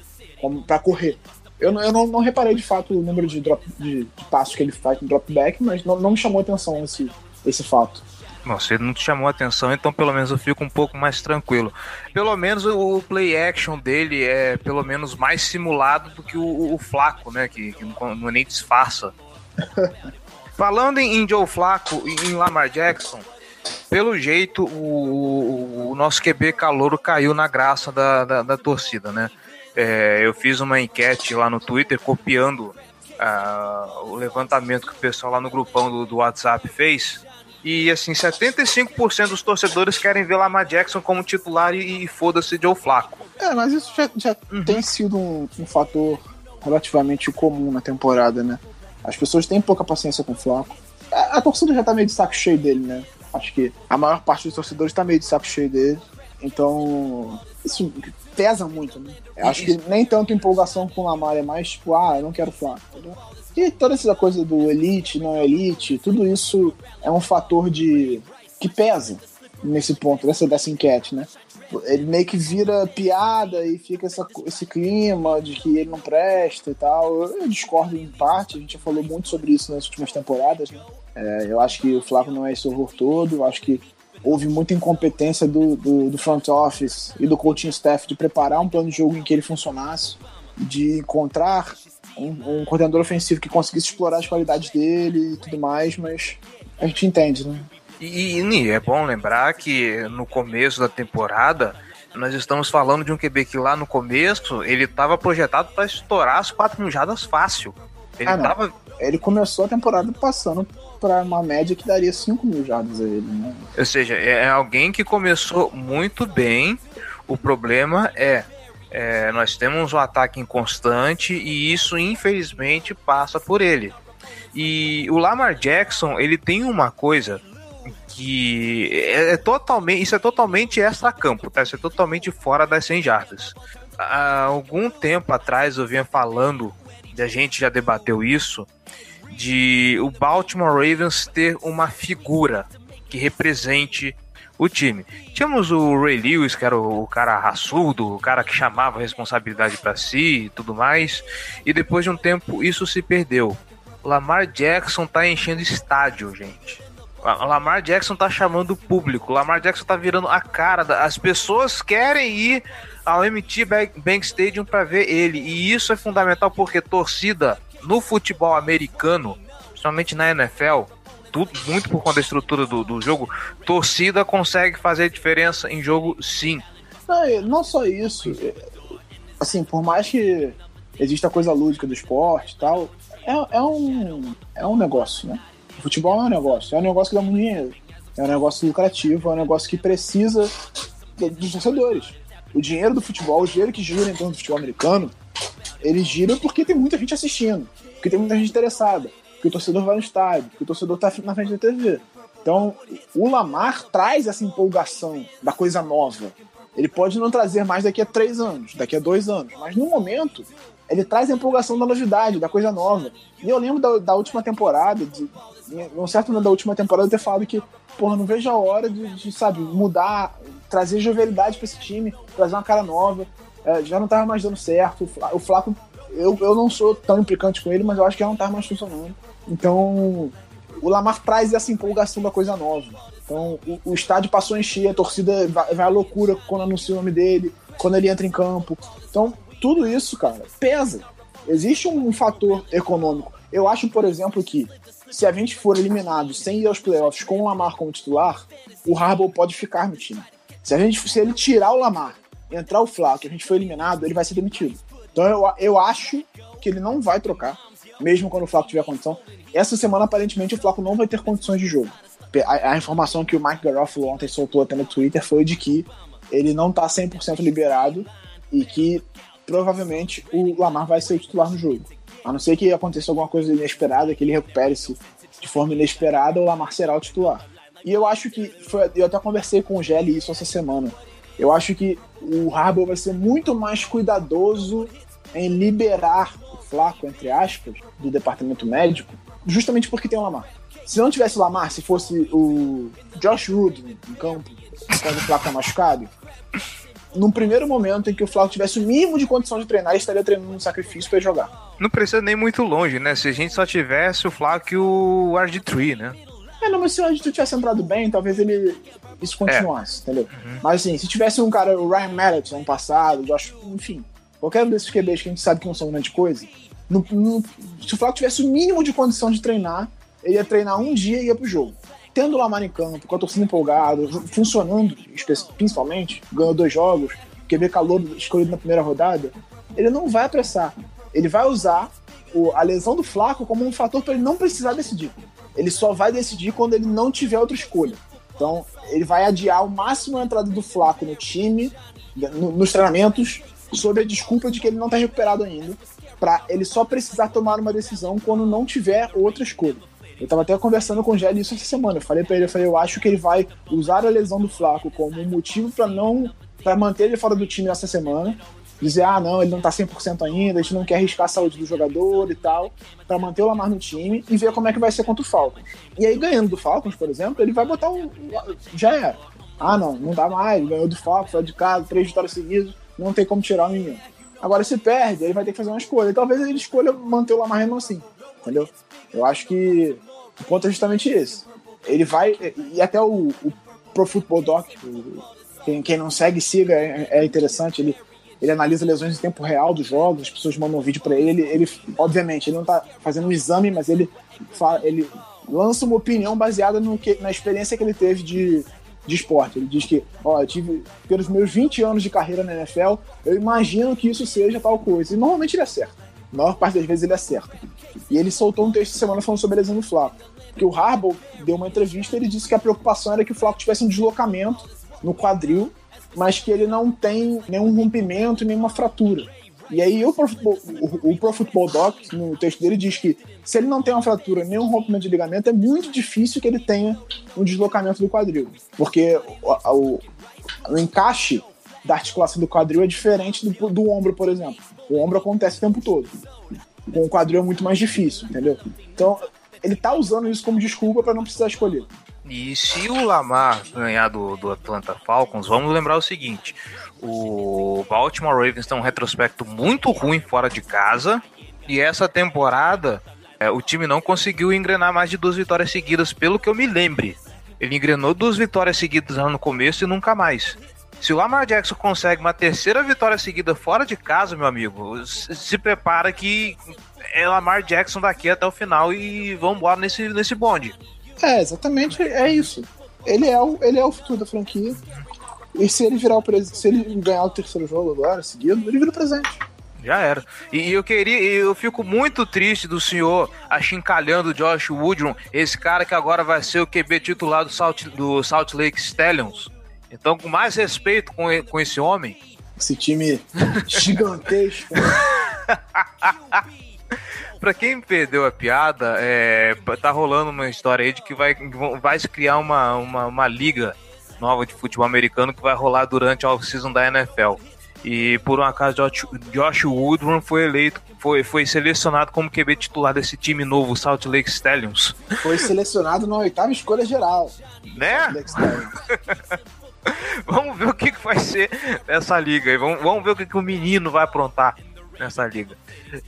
para correr. Eu, não, eu não, não, reparei de fato o número de, drop, de, de passos que ele faz no dropback, mas não, não me chamou atenção esse, esse fato. Nossa, ele não te chamou a atenção, então pelo menos eu fico um pouco mais tranquilo. Pelo menos o play action dele é pelo menos mais simulado do que o, o Flaco, né? Que, que não, não, nem disfarça. Falando em, Joe Flaco e em Lamar Jackson, pelo jeito o, o, nosso QB calouro caiu na graça da, da, da torcida, né? É, eu fiz uma enquete lá no Twitter copiando uh, o levantamento que o pessoal lá no grupão do, do WhatsApp fez e assim, 75% dos torcedores querem ver Lamar Jackson como titular e, e foda-se Joe Flaco. É, mas isso já, já uhum. tem sido um, um, fator relativamente comum na temporada, né? As pessoas têm pouca paciência com o Flaco. A, a, torcida já tá meio de saco cheio dele, né? Acho que a maior parte dos torcedores tá meio de saco cheio dele. Então, isso pesa muito, né? Acho que nem tanto empolgação com o Lamar, é mais tipo, ah, eu não quero Flaco, entendeu? E toda essa coisa do elite, não elite, tudo isso é um fator de que pesa nesse ponto, dessa, dessa enquete, né? Ele meio que vira piada e fica essa, esse clima de que ele não presta e tal. Eu, eu discordo em parte, a gente já falou muito sobre isso nas últimas temporadas, né? É, eu acho que o Flávio não é esse horror todo, eu acho que houve muita incompetência do, do, do, front office e do coaching staff de preparar um plano de jogo em que ele funcionasse. de encontrar um, um coordenador ofensivo que conseguisse explorar as qualidades dele e tudo mais, mas a gente entende, né? E, e é bom lembrar que no começo da temporada nós estamos falando de um QB que lá no começo ele estava projetado para estourar as 4 mil jardas fácil. Ele, Ah, tava, Ele começou a temporada passando para uma média que daria 5 mil jardas a ele, né? Ou seja, é alguém que começou muito bem. O problema é, é, nós temos um ataque inconstante e isso infelizmente passa por ele. E o Lamar Jackson ele tem uma coisa que é, é totalmente isso é totalmente extra campo, tá? Isso é totalmente fora das 100 jardas. Há algum tempo atrás eu vinha falando, e a gente já debateu isso, de o Baltimore Ravens ter uma figura que represente o time. Tínhamos o Ray Lewis, que era o cara raçudo, o cara que chamava a responsabilidade para si e tudo mais, e depois de um tempo isso se perdeu. Lamar Jackson tá enchendo estádio, gente. Lamar Jackson tá chamando o público. Lamar Jackson tá virando a cara. Da... As pessoas querem ir ao MT Bank Stadium para ver ele. E isso é fundamental porque torcida no futebol americano, principalmente na NFL, tudo muito por conta da estrutura do, do jogo, torcida consegue fazer diferença em jogo sim. Não, e não só isso. é, Assim, por mais que exista a coisa lúdica do esporte e tal, é, é, um, é um negócio, né? O futebol é um negócio, é um negócio que dá muito dinheiro. É um negócio lucrativo, é um negócio que precisa dos torcedores. O dinheiro do futebol, o dinheiro que gira em torno do futebol americano, ele gira porque tem muita gente assistindo, porque tem muita gente interessada, porque o torcedor vai no estádio, porque o torcedor tá na frente da TV. Então, o Lamar traz essa empolgação da coisa nova. Ele pode não trazer mais daqui a três anos, daqui a dois anos, mas no momento ele traz a empolgação da novidade, da coisa nova. E eu lembro da, da última temporada, de, um certo momento da última temporada, eu ter falado que, porra, não vejo a hora de, de, sabe, mudar, trazer jovialidade pra esse time, trazer uma cara nova. É, já não tava mais dando certo. O Fla- O Flaco, eu, eu não sou tão implicante com ele, mas eu acho que já não tava mais funcionando. Então, o Lamar traz essa empolgação da coisa nova. Então, o, o estádio passou a encher, a torcida vai, vai à loucura quando anuncia o nome dele, quando ele entra em campo. Então, tudo isso, cara, pesa. Existe um fator econômico. Eu acho, por exemplo, que se a gente for eliminado sem ir aos playoffs com o Lamar como titular, o Harbaugh pode ficar no time. Se, a gente, se ele tirar o Lamar, entrar o Flaco e a gente for eliminado, ele vai ser demitido. Então eu, eu acho que ele não vai trocar, mesmo quando o Flaco tiver condição. Essa semana, aparentemente, o Flaco não vai ter condições de jogo. A, a informação que o Mike Garofalo ontem soltou até no Twitter foi de que ele não tá 100% liberado e que provavelmente o Lamar vai ser o titular no jogo. A não ser que aconteça alguma coisa inesperada, que ele recupere-se de forma inesperada, o Lamar será o titular. E eu acho que, foi, eu até conversei com o Gelli isso essa semana, eu acho que o Harbaugh vai ser muito mais cuidadoso em liberar Flaco, entre aspas, do departamento médico, justamente porque tem o Lamar. Se não tivesse o Lamar, se fosse o Josh Wood em campo, o Flaco tá machucado, num primeiro momento em que o Flaco tivesse o mínimo de condição de treinar, ele estaria treinando um sacrifício para jogar. Não precisa nem muito longe, né? Se a gente só tivesse o Flaco e o RG3, né? É, não, mas se o Andy tivesse entrado bem, talvez ele isso continuasse, entendeu? Mas assim, se tivesse um cara, o Ryan Mallett ano passado, o Josh, enfim, qualquer um desses QBs que a gente sabe que não são grande coisa, no- no- se o Flaco tivesse o mínimo de condição de treinar, ele ia treinar um dia e ia pro jogo. Tendo o Lamar em campo, com a torcida empolgada, funcionando, principalmente, ganhou dois jogos, QB calor escolhido na primeira rodada, ele não vai apressar. Ele vai usar o- a lesão do Flaco como um fator para ele não precisar decidir. Ele só vai decidir quando ele não tiver outra escolha. Então, ele vai adiar ao máximo a entrada do Flaco no time, no- nos treinamentos, sob a desculpa de que ele não está recuperado ainda, para ele só precisar tomar uma decisão quando não tiver outra escolha. Eu tava até conversando com o Gelli isso essa semana. Eu falei para ele, eu falei, eu acho que ele vai usar a lesão do Flaco como motivo para não para manter ele fora do time nessa semana. Dizer, ah, não, ele não tá 100% ainda, a gente não quer arriscar a saúde do jogador e tal, para manter o Lamar no time e ver como é que vai ser contra o Falcons. E aí, ganhando do Falcons, por exemplo, ele vai botar um. Já era. Ah, não, não dá mais, ganhou do Falcons, foi de casa, três vitórias seguidas, não tem como tirar o menino. Agora, se perde, ele vai ter que fazer uma escolha. Talvez ele escolha manter o Lamar mesmo assim, entendeu? Eu acho que o ponto é justamente esse. Ele vai. E até o, o Pro Football Doc, quem, quem não segue, siga, é, é interessante. Ele ele analisa lesões em tempo real dos jogos, as pessoas mandam um vídeo para ele, ele, obviamente, ele não tá fazendo um exame, mas ele, ele lança uma opinião baseada no que, na experiência que ele teve de, de esporte. Ele diz que, ó, eu tive, pelos meus 20 anos de carreira na NFL, eu imagino que isso seja tal coisa. E normalmente ele acerta. A maior parte das vezes ele acerta. E ele soltou um texto de semana falando sobre a lesão do Flaco. Que o Harbaugh deu uma entrevista e ele disse que a preocupação era que o Flaco tivesse um deslocamento no quadril, mas que ele não tem nenhum rompimento, nenhuma fratura. E aí o Pro Football, o, o Pro Football Doc, no texto dele, diz que se ele não tem uma fratura nem um rompimento de ligamento, é muito difícil que ele tenha um deslocamento do quadril. Porque o, o, o encaixe da articulação do quadril é diferente do, do ombro, por exemplo. O ombro acontece o tempo todo. Com o quadril é muito mais difícil, entendeu? Então, ele tá usando isso como desculpa para não precisar escolher. E se o Lamar ganhar do, do Atlanta Falcons, vamos lembrar o seguinte: o Baltimore Ravens tem um retrospecto muito ruim fora de casa. E essa temporada, é, o time não conseguiu engrenar mais de duas vitórias seguidas, pelo que eu me lembre. Ele engrenou duas vitórias seguidas lá no começo e nunca mais. Se o Lamar Jackson consegue uma terceira vitória seguida fora de casa, meu amigo, se prepara que é Lamar Jackson daqui até o final e vamos embora nesse, nesse bonde. É, exatamente, é isso. Ele é o, ele é o futuro da franquia. E se ele virar o presente, se ele ganhar o terceiro jogo agora, seguido, ele vira o presente. Já era. E eu queria, eu fico muito triste do senhor achincalhando o Josh Woodrum, esse cara que agora vai ser o QB titular do Salt, do Salt Lake Stallions. Então, com mais respeito com, com esse homem. Esse time gigantesco. pra quem perdeu a piada, é, tá rolando uma história aí de que vai, vai se criar uma, uma, uma liga nova de futebol americano que vai rolar durante a off-season da NFL. E por um acaso, Josh, Josh Woodrum foi eleito, foi, foi selecionado como QB titular desse time novo, Salt Lake Stallions. Foi selecionado na oitava escolha geral. Né? vamos ver o que, que vai ser essa liga aí. Vamos, vamos ver o que, que o menino vai aprontar nessa liga.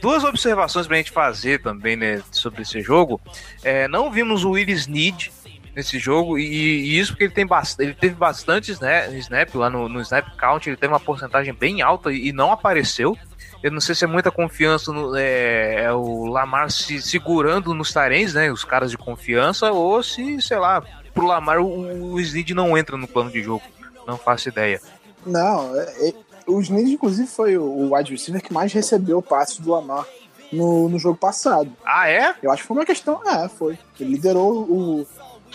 Duas observações pra gente fazer também né, sobre esse jogo. É, não vimos o Willis Need nesse jogo, e, e, isso porque ele, tem ele teve bastante snap, snap lá no, no Snap Count, ele teve uma porcentagem bem alta e, e não apareceu. Eu não sei se é muita confiança no é, é o Lamar se segurando nos tarens, né? Os caras de confiança, ou se, sei lá, pro Lamar o, o Snead não entra no plano de jogo. Não faço ideia. Não, é, é, o Snead, inclusive, foi o wide receiver que mais recebeu passes do Lamar no, no jogo passado. Ah, é? Eu acho que foi uma questão. É, foi. Ele liderou o.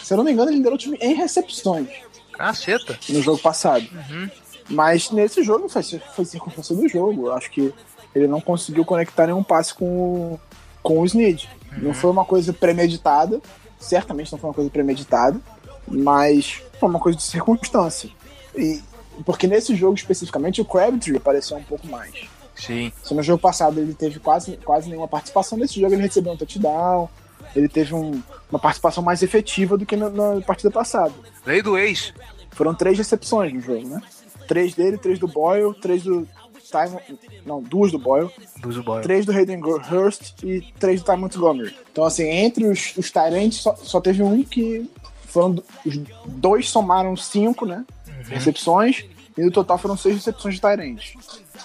Se eu não me engano, ele liderou o time em recepções. Caceta. No jogo passado. Uhum. Mas nesse jogo foi, foi circunstância do jogo. Eu acho que ele não conseguiu conectar nenhum passe com o, com o Snead. Uhum. Não foi uma coisa premeditada. Certamente não foi uma coisa premeditada. Mas foi uma coisa de circunstância. E, porque nesse jogo especificamente o Crabtree apareceu um pouco mais. Sim. Se no jogo passado ele teve quase, quase nenhuma participação, nesse jogo ele recebeu um touchdown, ele teve um, uma participação mais efetiva do que na, na, partida passada. Lei do ex. Foram três recepções no jogo, né? Três dele, três do Boyle, três do Time, não, duas do Boyle, duas do Boyle. três do Hayden Hurst e três do Ty Montgomery. Então, assim, entre os, os Tyrants, só, só teve um que foram os dois somaram cinco, né? Uhum. Recepções, e no total foram seis recepções de Tyrande.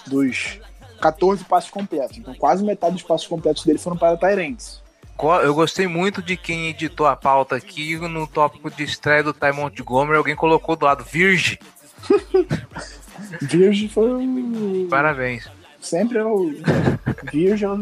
Dos 14 passos completos. Então quase metade dos passos completos dele foram para Tyrants. Eu gostei muito de quem editou a pauta aqui no tópico de estreia do Ty Montgomery. Alguém colocou do lado Virgem. Virgem foi o. Parabéns. Sempre é o. Virgem é o.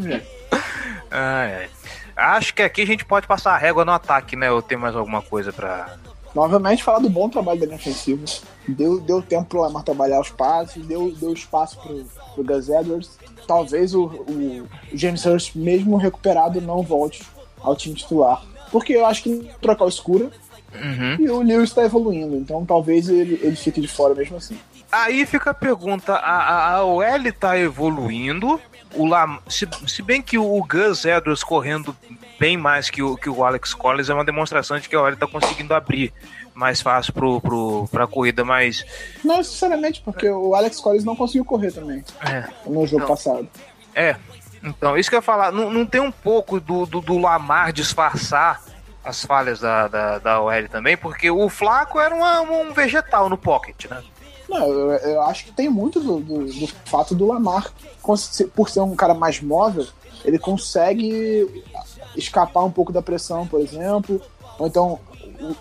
Ah, é. Acho que aqui a gente pode passar a régua no ataque, né? Ou tem mais alguma coisa para Novamente, falar do bom trabalho da linha ofensiva. Deu, deu tempo pro Lamar trabalhar os passes, deu, deu espaço pro, pro Gus Edwards. Talvez o, o James Hurst, mesmo recuperado, não volte ao time titular. Porque eu acho que trocar o escura uhum. e o Lewis está evoluindo. Então talvez ele, ele fique de fora mesmo assim. Aí fica a pergunta: a, a OL tá evoluindo, o Lam, se, se bem que o Gus Edwards correndo bem mais que o, que o Alex Collins é uma demonstração de que a OL tá conseguindo abrir mais fácil pro, pro, pra corrida, mas. Não necessariamente, porque o Alex Collins não conseguiu correr também é. no jogo então, passado. É, então, isso que eu ia falar, não, não tem um pouco do, do, do Lamar disfarçar as falhas da, da, da OL também, porque o Flaco era uma, um vegetal no pocket, né? Não, eu, eu acho que tem muito do, do, do, fato do Lamar, por ser um cara mais móvel, ele consegue escapar um pouco da pressão, por exemplo, ou então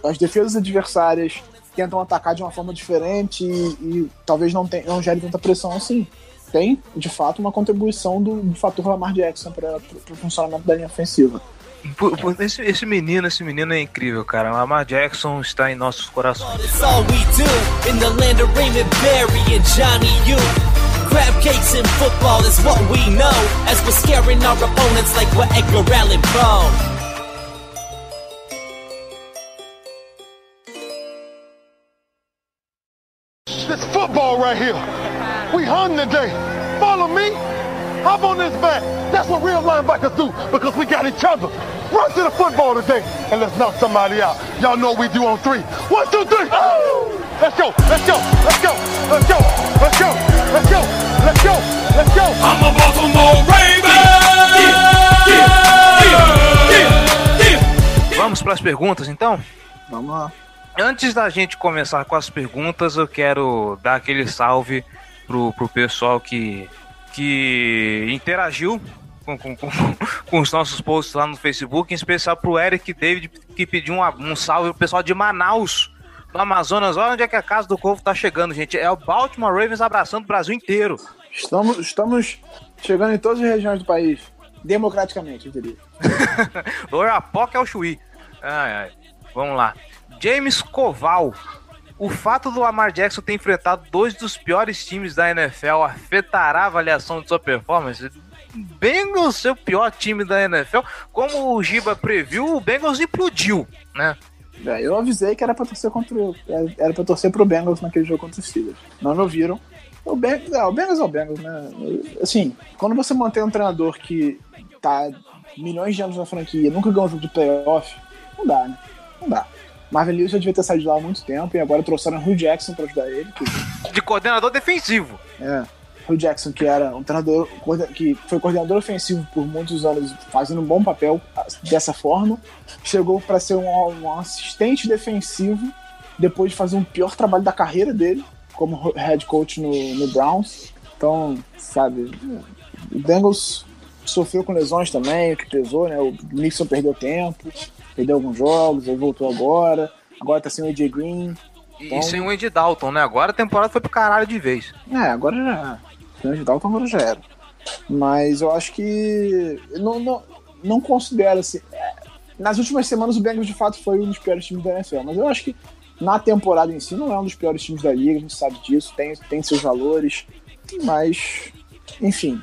as defesas adversárias tentam atacar de uma forma diferente e, e talvez não, tenha, não gere tanta pressão assim. Tem, de fato, uma contribuição do, do fator Lamar Jackson para o funcionamento da linha ofensiva. Esse, esse, menino, esse menino é incrível, cara. Lamar Jackson está em nossos corações. Crab cakes in football is what we know As we're scaring our opponents like we're Edgar Allan Poe This football right here We hung today Follow me Hop on this back. That's what real linebackers do because we got each other. Run to the football today and let's knock somebody out. Y'all know we do on three. One, two, three. Oh! Let's go, let's go, let's go, let's go, let's go, let's go, let's go, let's go. I'm a Baltimore Raven. Vamos para as perguntas então? Vamos lá. Antes da gente começar com as perguntas, eu quero dar aquele salve pro, pro pessoal que, que interagiu com, com, com, com, os nossos posts lá no Facebook, em especial pro Eric David, que pediu um, um salve pro pessoal de Manaus, no Amazonas. Olha onde é que a Casa do Corvo tá chegando, gente. É o Baltimore Ravens abraçando o Brasil inteiro. Estamos, estamos chegando em todas as regiões do país. Democraticamente, eu diria. do Oiapoque ao Chuí. Ai, ai. Vamos lá. James Koval o fato do Lamar Jackson ter enfrentado dois dos piores times da NFL afetará a avaliação de sua performance? Bengals ser o pior time da NFL, como o Giba previu, o Bengals implodiu, né? É, eu avisei que era pra torcer contra era pra torcer pro Bengals naquele jogo contra os Steelers. Não me ouviram. O Bengals, é, o Bengals é o Bengals, né? Assim, quando você mantém um treinador que tá milhões de anos na franquia, nunca ganhou um jogo de playoff, não dá, né? Não dá. Marvin Lewis já devia ter saído de lá há muito tempo e agora trouxeram o Hugh Jackson para ajudar ele. Que... De coordenador defensivo. É. Hugh Jackson, que era um treinador que foi coordenador ofensivo por muitos anos, fazendo um bom papel dessa forma, chegou para ser um, um, assistente defensivo depois de fazer um pior trabalho da carreira dele como head coach no, no Browns. Então, sabe, o Bengals sofreu com lesões também, o que pesou, né? O Nixon perdeu tempo perdeu alguns jogos, aí voltou agora. Agora tá sem o AJ Green. Então... E sem o Andy Dalton, né? Agora a temporada foi pro caralho de vez. É, agora já. Sem o Andy Dalton agora já era. Mas eu acho que. Não, não, não considero assim. É, nas últimas semanas o Bengals de fato foi um dos piores times da NFL. Mas eu acho que na temporada em si não é um dos piores times da liga, a gente sabe disso, tem, tem seus valores. Mas, enfim,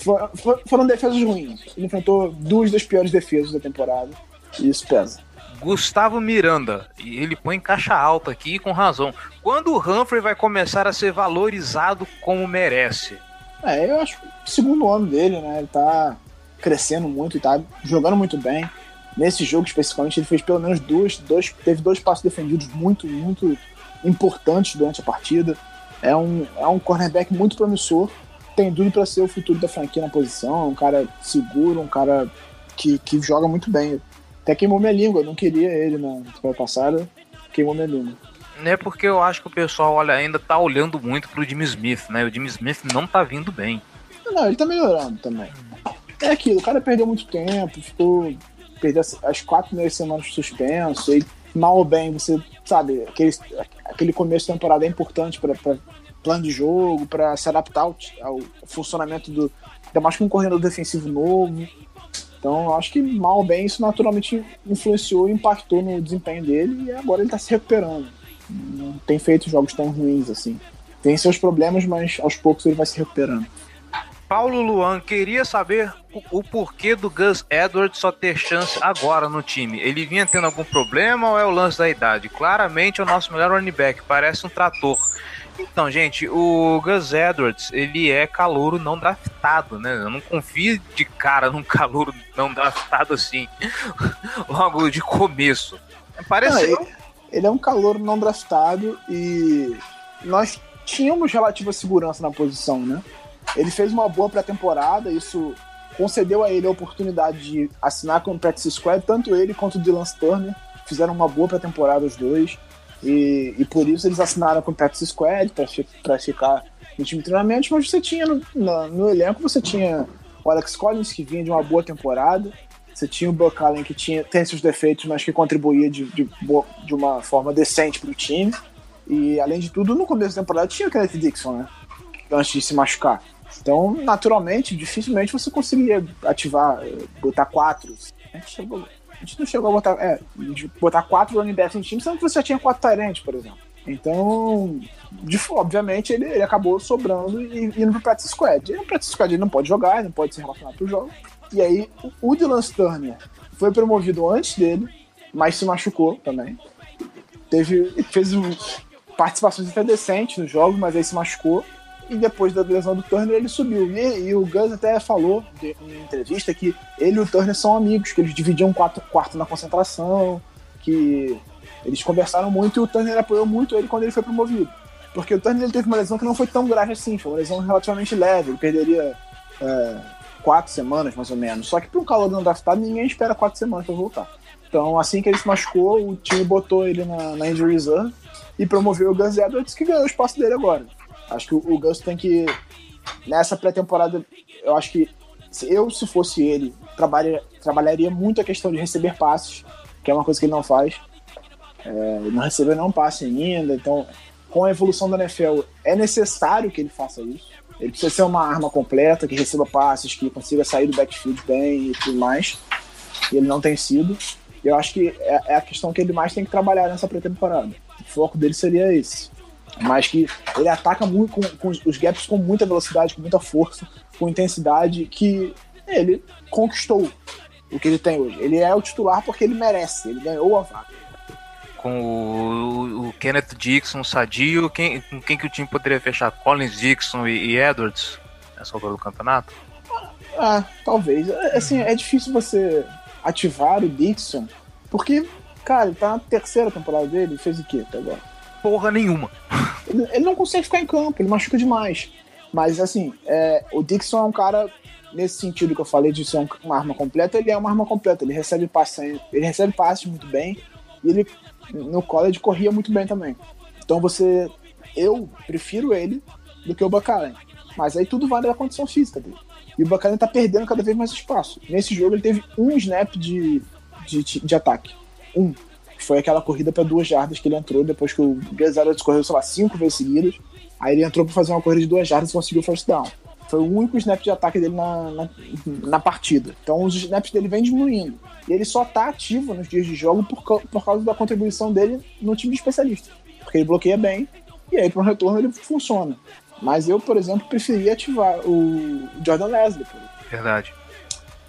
for, for, foram defesas ruins. Ele enfrentou duas das piores defesas da temporada. Isso pesa. Gustavo Miranda, e ele põe caixa alta aqui com razão. Quando o Humphrey vai começar a ser valorizado como merece? É, eu acho que segundo ano dele, né? Ele tá crescendo muito e tá jogando muito bem. Nesse jogo especificamente, ele fez pelo menos dois, dois teve dois passos defendidos muito, muito importantes durante a partida. É um, é um cornerback muito promissor. Tem tudo para ser o futuro da franquia na posição. Um cara seguro, um cara que, que joga muito bem. Até queimou minha língua, eu não queria ele na temporada passada, queimou minha língua. É porque eu acho que o pessoal olha, ainda tá olhando muito pro Jimmy Smith, né? O Jimmy Smith não tá vindo bem. Não, ele tá melhorando também. É aquilo, o cara perdeu muito tempo, ficou. Perdeu as quatro primeiras semanas suspenso, e mal ou bem, você sabe, aquele, aquele começo de temporada é importante para plano de jogo, para se adaptar ao, ao funcionamento do. Ainda mais com um corredor defensivo novo. Então, acho que mal ou bem isso naturalmente influenciou e impactou no desempenho dele e agora ele está se recuperando. Não tem feito jogos tão ruins assim. Tem seus problemas, mas aos poucos ele vai se recuperando. Paulo Luan queria saber o, o, porquê do Gus Edwards só ter chance agora no time. Ele vinha tendo algum problema ou é o lance da idade? Claramente é o nosso melhor running back, parece um trator. Então, gente, o Gus Edwards, ele é calouro não draftado, né? Eu não confio de cara num calouro não draftado assim, logo de começo. Parece. ele, ele é um calouro não draftado e nós tínhamos relativa segurança na posição, né? Ele fez uma boa pré-temporada, isso concedeu a ele a oportunidade de assinar com o Practice Squad, tanto ele quanto o Dylan Turner fizeram uma boa pré-temporada os dois. E, e, por isso eles assinaram com o Practice Squad para ficar no time de treinamento, mas você tinha no, no, no, elenco, você tinha o Alex Collins, que vinha de uma boa temporada, você tinha o Buck Allen, que tinha, tem seus defeitos, mas que contribuía de, de, de uma forma decente para o time. E além de tudo, no começo da temporada tinha o Kenneth Dixon, né? Antes de se machucar. Então, naturalmente, dificilmente você conseguiria ativar, eh, botar quatro. Chegou, a gente não chegou a botar, é, botar quatro running backs no time, sendo que você já tinha quatro Tyrants, por exemplo. Então, de, obviamente, ele, ele acabou sobrando e indo pro practice squad. E no practice squad ele não pode jogar, ele não pode se relacionar pro jogo. E aí, o Dylan Turner foi promovido antes dele, mas se machucou também. Teve, fez participações até decentes no jogo, mas aí se machucou. E depois da lesão do Turner, ele subiu. E, e o Gus até falou de, em entrevista que ele e o Turner são amigos, que eles dividiam quarto, quarto na concentração, que eles conversaram muito e o Turner apoiou muito ele quando ele foi promovido. Porque o Turner ele teve uma lesão que não foi tão grave assim, foi uma lesão relativamente leve, ele perderia é, quatro semanas mais ou menos. Só que para um calor não draftado, ninguém espera quatro semanas para voltar. Então, assim que ele se machucou, o time botou ele na, na injury reserve e promoveu o Gus Edwards, que ganhou o espaço dele agora. Acho que o, o Gus tem que. Nessa pré-temporada, eu acho que se eu, se fosse ele, trabalha, trabalharia muito a questão de receber passes, que é uma coisa que ele não faz. É, não recebeu nenhum passe ainda, então com a evolução da NFL é necessário que ele faça isso. Ele precisa ser uma arma completa, que receba passes, que consiga sair do backfield bem e tudo mais. E ele não tem sido. Eu acho que é, é a questão que ele mais tem que trabalhar nessa pré-temporada. O foco dele seria esse. Mas que ele ataca muito com, com os gaps com muita velocidade, com muita força, com intensidade, que ele conquistou o que ele tem hoje. Ele é o titular porque ele merece, ele ganhou a vaga. Com o, o Kenneth Dixon, Sadio, quem, com quem que o time poderia fechar? Collins, Dixon e, e Edwards nessa altura do campeonato? Ah, talvez. É, assim, é difícil você ativar o Dixon, porque, cara, ele tá na terceira temporada dele, fez o quê até agora? Porra nenhuma. Ele, não consegue ficar em campo, ele machuca demais. Mas, assim, é, o Dixon é um cara, nesse sentido que eu falei de ser uma arma completa, ele é uma arma completa. Ele recebe passe, ele recebe passes muito bem e ele, no college, corria muito bem também. Então, você. Eu prefiro ele do que o Bacalhau. Mas aí tudo vale da condição física dele. E o Bacalhau tá perdendo cada vez mais espaço. Nesse jogo, ele teve um snap de, de, de ataque. Um foi aquela corrida para duas jardas que ele entrou depois que o Gus Edwards correu, sei lá, cinco vezes seguidas. Aí ele entrou para fazer uma corrida de duas jardas e conseguiu o first down. Foi o único snap de ataque dele na, na, na, partida. Então os snaps dele vêm diminuindo. E ele só tá ativo nos dias de jogo por, por causa da contribuição dele no time de especialista. Porque ele bloqueia bem e aí para um retorno ele funciona. Mas eu, por exemplo, preferia ativar o Jordan Leslie. Verdade.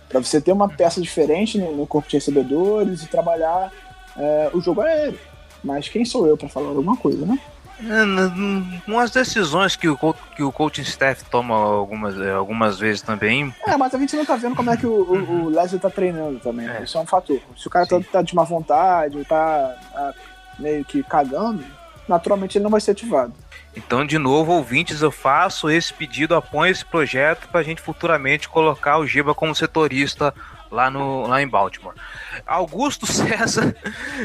Para você ter uma peça diferente no, no corpo de recebedores e trabalhar é, o jogo aéreo. Mas quem sou eu para falar alguma coisa, né? É, umas decisões que o, que o coaching staff toma algumas, é, algumas vezes também. É, mas a gente não tá vendo como é que o, o, o Leslie tá treinando também. Né? É. Isso é um fator. Se o cara tá, tá, de má vontade, tá, tá meio que cagando, naturalmente ele não vai ser ativado. Então, de novo, ouvintes, eu faço esse pedido, apoio esse projeto para a gente futuramente colocar o Giba como setorista lá, no, lá em Baltimore. Augusto César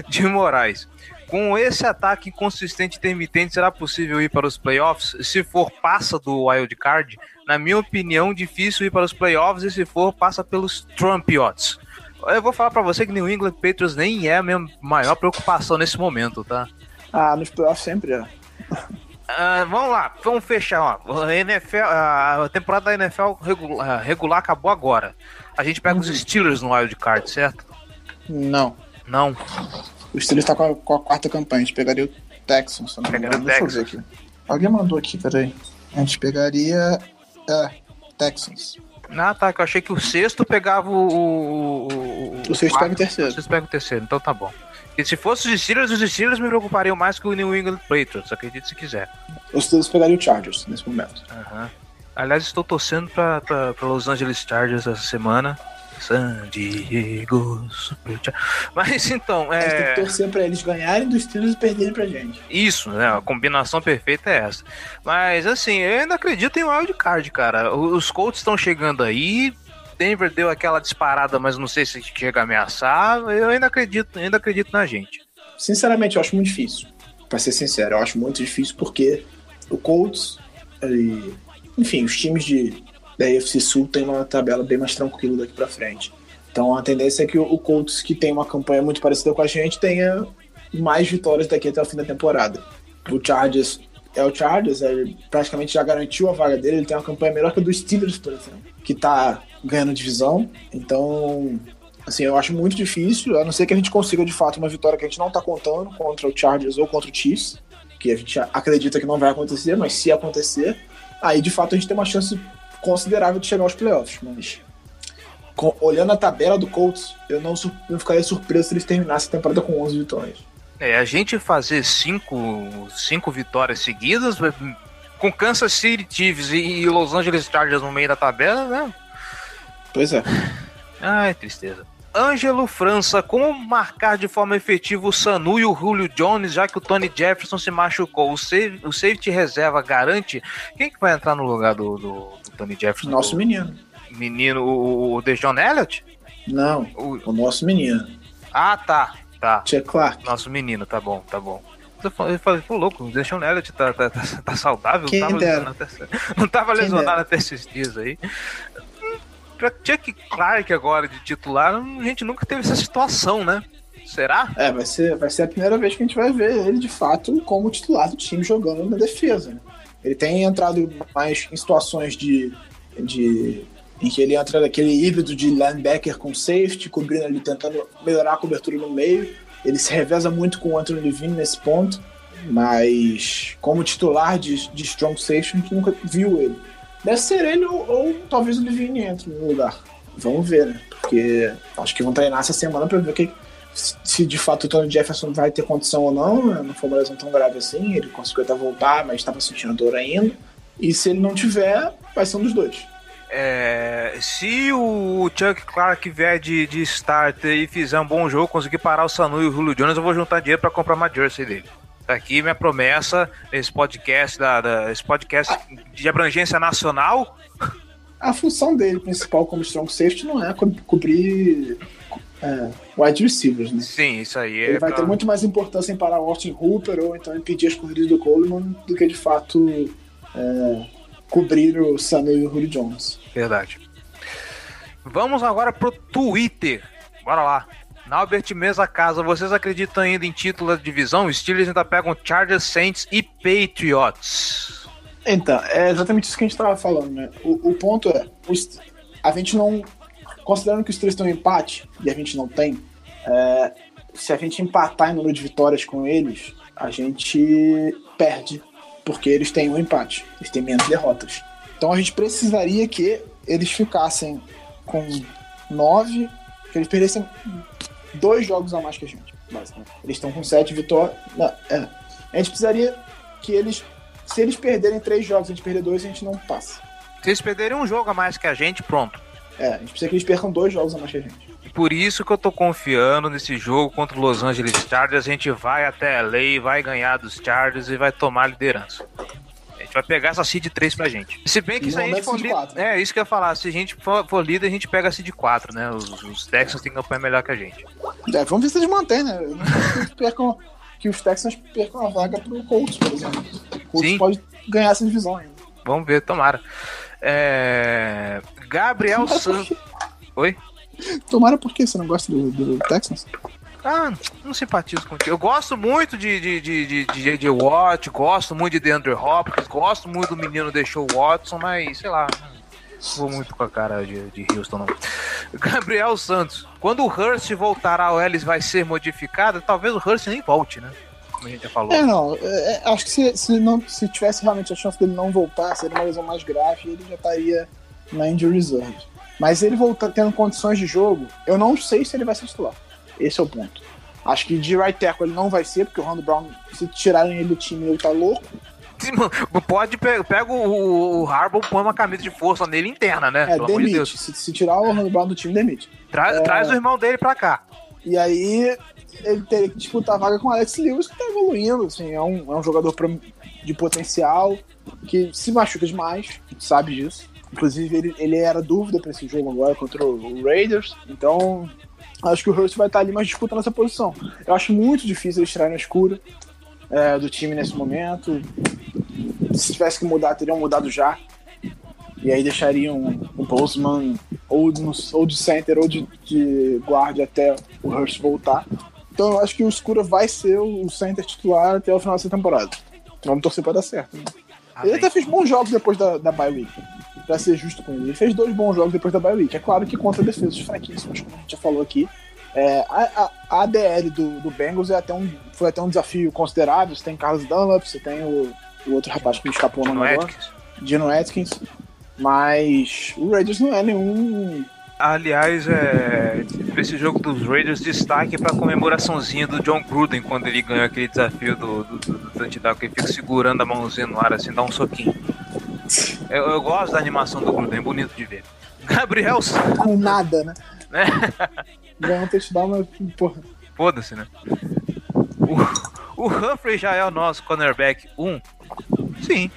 de Moraes. Com esse ataque inconsistente e intermitente, será possível ir para os playoffs? Se for, passa do wild card. Na minha opinião, difícil ir para os playoffs e se for, passa pelos Trumpiots. Eu vou falar para você que New England Patriots nem é a minha maior preocupação nesse momento, tá? Ah, nos playoffs sempre é. Uh, vamos lá, vamos fechar. Ó. A, NFL, a temporada da NFL regular, regular acabou agora. A gente pega uhum. os Steelers no wild card, certo? Não. Não. O Steelers tá com a, com a quarta campanha. A gente pegaria o Texans. Pegaria o Texans. Aqui. Alguém mandou aqui, peraí. A gente pegaria. É, Texans. Ah, tá. Que eu achei que o sexto pegava o. O, o, o sexto pega o terceiro. O sexto pega o terceiro, então tá bom. E se fosse os Steelers, os Steelers me preocupariam mais que o New England Patriots, acredite se quiser. Os Steelers pegariam o Chargers nesse momento. Uhum. Aliás, estou torcendo para Los Angeles Chargers essa semana. San Diego Super Mas então, é. A gente tem que torcer pra eles ganharem dos Steelers e perderem pra gente. Isso, né? A combinação perfeita é essa. Mas assim, eu ainda acredito em wild card, cara. Os Colts estão chegando aí. Denver deu aquela disparada, mas não sei se chega a ameaçar. Eu ainda acredito, ainda acredito na gente. Sinceramente, eu acho muito difícil. Pra ser sincero, eu acho muito difícil porque o Colts, e, enfim, os times de, da AFC Sul têm uma tabela bem mais tranquila daqui pra frente. Então a tendência é que o Colts, que tem uma campanha muito parecida com a gente, tenha mais vitórias daqui até o fim da temporada. O Chargers é o Chargers, ele praticamente já garantiu a vaga dele, ele tem uma campanha melhor que a do Steelers, por exemplo, que tá ganhando divisão. Então, assim, eu acho muito difícil, a não ser que a gente consiga de fato uma vitória que a gente não tá contando contra o Chargers ou contra o Chiefs, que a gente acredita que não vai acontecer, mas se acontecer, aí de fato a gente tem uma chance considerável de chegar aos playoffs, mas com, olhando a tabela do Colts, eu não, não ficaria surpreso se eles terminassem a temporada com 11 vitórias. É, a gente fazer cinco, cinco vitórias seguidas, com Kansas City Chiefs e Los Angeles Chargers no meio da tabela, né? Pois é. Ai, tristeza. Ângelo França, como marcar de forma efetiva o Sanu e o Julio Jones, já que o Tony Jefferson se machucou? O, save, o safety reserva garante? Quem que vai entrar no lugar do, do, do Tony Jefferson? Nosso menino. Menino, o, o Dejon Elliott? Não, o, o nosso menino. Ah, tá. Tá. Tia Clark. Nosso menino, tá bom, tá bom. Eu falei, pô, louco, o Deshaun Elliott tá, tá, tá, tá saudável? Quem não tava lesionado até, não tava Quem lesionado dera. até esses dias aí. Pra Chuck Clark agora de titular, a gente nunca teve essa situação, né? Será? É, vai ser, vai ser a primeira vez que a gente vai ver ele de fato como titular do time jogando na defesa. Né? Ele tem entrado mais em situações de, de em que ele entra naquele híbrido de linebacker com safety, cobrindo ali, tentando melhorar a cobertura no meio. Ele se reveza muito com o Anthony Levine nesse ponto, mas como titular de, de strong safety, a gente nunca viu ele. Deve ser ele ou, ou talvez o Levine entre no lugar. Vamos ver, né? Porque acho que vão treinar essa semana para ver que, se de fato o Tony Jefferson vai ter condição ou não. né? Não foi uma lesão tão grave assim. Ele conseguiu até voltar, mas estava sentindo dor ainda. E se ele não tiver, vai ser um dos dois. É, se o Chuck Clark vier de, de starter e fizer um bom jogo, conseguir parar o Sanu e o Julio Jones, eu vou juntar dinheiro pra comprar uma jersey dele. Tá aqui minha promessa, esse podcast, da, da- esse podcast de abrangência nacional. A função dele principal como strong safety não é co- cobrir é, wide receivers, né? Sim, isso aí. Ele é vai pra- ter muito mais importância em parar o Austin Hooper ou então impedir as corridas do Coleman do que de fato é, cobrir o Sanu e o Julio Jones. Verdade. Vamos agora pro Twitter. Bora lá. Naubert Mesa Casa, vocês acreditam ainda em título da divisão? Os Steelers ainda pegam Chargers, Saints e Patriots. Então, é exatamente isso que a gente estava falando, né? O, o ponto é, os- a gente não. Considerando que os três estão em empate, e a gente não tem, é, se a gente empatar em número de vitórias com eles, a gente perde, porque eles têm um empate, eles têm menos derrotas. Então a gente precisaria que eles ficassem com nove, que eles perdessem dois jogos a mais que a gente, basicamente. Eles estão com sete vitórias. Não, é. A gente precisaria que eles se eles perderem três jogos a gente perder dois, a gente não passa. Se eles perderem um jogo a mais que a gente, pronto. É, a gente precisa que eles percam dois jogos a mais que a gente. Por isso que eu tô confiando nesse jogo contra o Los Angeles Chargers. A gente vai até LA, vai ganhar dos Chargers e vai tomar a liderança. Gente vai pegar essa seed 3 pra gente. Se bem que E se a gente é for líder. 4. É, isso que eu ia falar. Se a gente for, for líder, a gente pega a seed 4, né? Os, os Texans têm campanha melhor que a gente. É, vamos ver se eles mantêm, né? Eu não que percam, que os Texans percam a vaga pro Colts, por exemplo. O Colts Sim. pode ganhar essa divisão ainda. Vamos ver, tomara. É... Gabriel Santos. Oi? Tomara por quê? Você não gosta do, do Texans? Ah, não simpatizo contigo. Eu gosto muito de, de, de, de, de, de Watt, gosto muito de DeAndre Hopkins, gosto muito do menino deixou Watson, mas sei lá. Vou muito com a cara de, de Houston, não. Gabriel Santos. Quando o Hurst voltar a OL vai ser modificada, talvez o Hurst nem volte, né? Como a gente já falou. É, não. é, é, acho que se, se, não, se tivesse realmente a chance dele não voltar, seria uma lesão mais grave, ele já estaria na injury reserve. Mas ele voltar tendo condições de jogo, eu não sei se ele vai ser titular. Esse é o ponto. Acho que de right tackle ele não vai ser, porque o Rondo Brown, se tirarem ele do time, ele tá louco. Sim, mano, Pode pega o, o Harbaugh, põe uma camisa de força nele interna, né? É, Pelo de demite. Deus. Se, se tirar o Rondo Brown do time, demite. Tra- É. Traz o irmão dele pra cá. E aí ele teria que disputar a vaga com o Alex Lewis, que tá evoluindo, assim, é um, é um jogador de potencial, que se machuca demais, sabe disso. Inclusive, ele, ele era dúvida para esse jogo agora contra o Raiders. Então, acho que o Hurst vai estar ali mais disputando essa posição. Eu acho muito difícil eles tirarem a escura é, do time nesse momento. Se tivesse que mudar, teriam mudado já. E aí deixariam o Postman ou, no, ou de center ou de, de guarda até o Hurst voltar. Então eu acho que o Escura vai ser o center titular até o final dessa temporada. Vamos torcer para dar certo. Né? Ele até fez bons jogos depois da, da bye week. Pra ser justo com ele. Ele fez dois bons jogos depois da bye week. É claro que contra defesas fraquíssimas, como a gente já falou aqui. É, a, a, ADL do, do Bengals é até um, foi até um desafio considerável. Você tem Carlos Dunlap, você tem o, o outro rapaz que me escapou no negócio. Dino Atkins. Mas o Raiders não é nenhum Aliás, é, esse jogo dos Raiders, destaque para a comemoraçãozinha do John Gruden quando ele ganhou aquele desafio do, do, do, do que ele fica segurando a mãozinha no ar assim, dá um soquinho. Eu, eu gosto da animação do Gruden, é bonito de ver. Gabriel Com nada, né? né? Ganhou um touchdown, mas porra. Foda-se, né? O, o Humphrey já é o nosso cornerback 1? Um? Sim.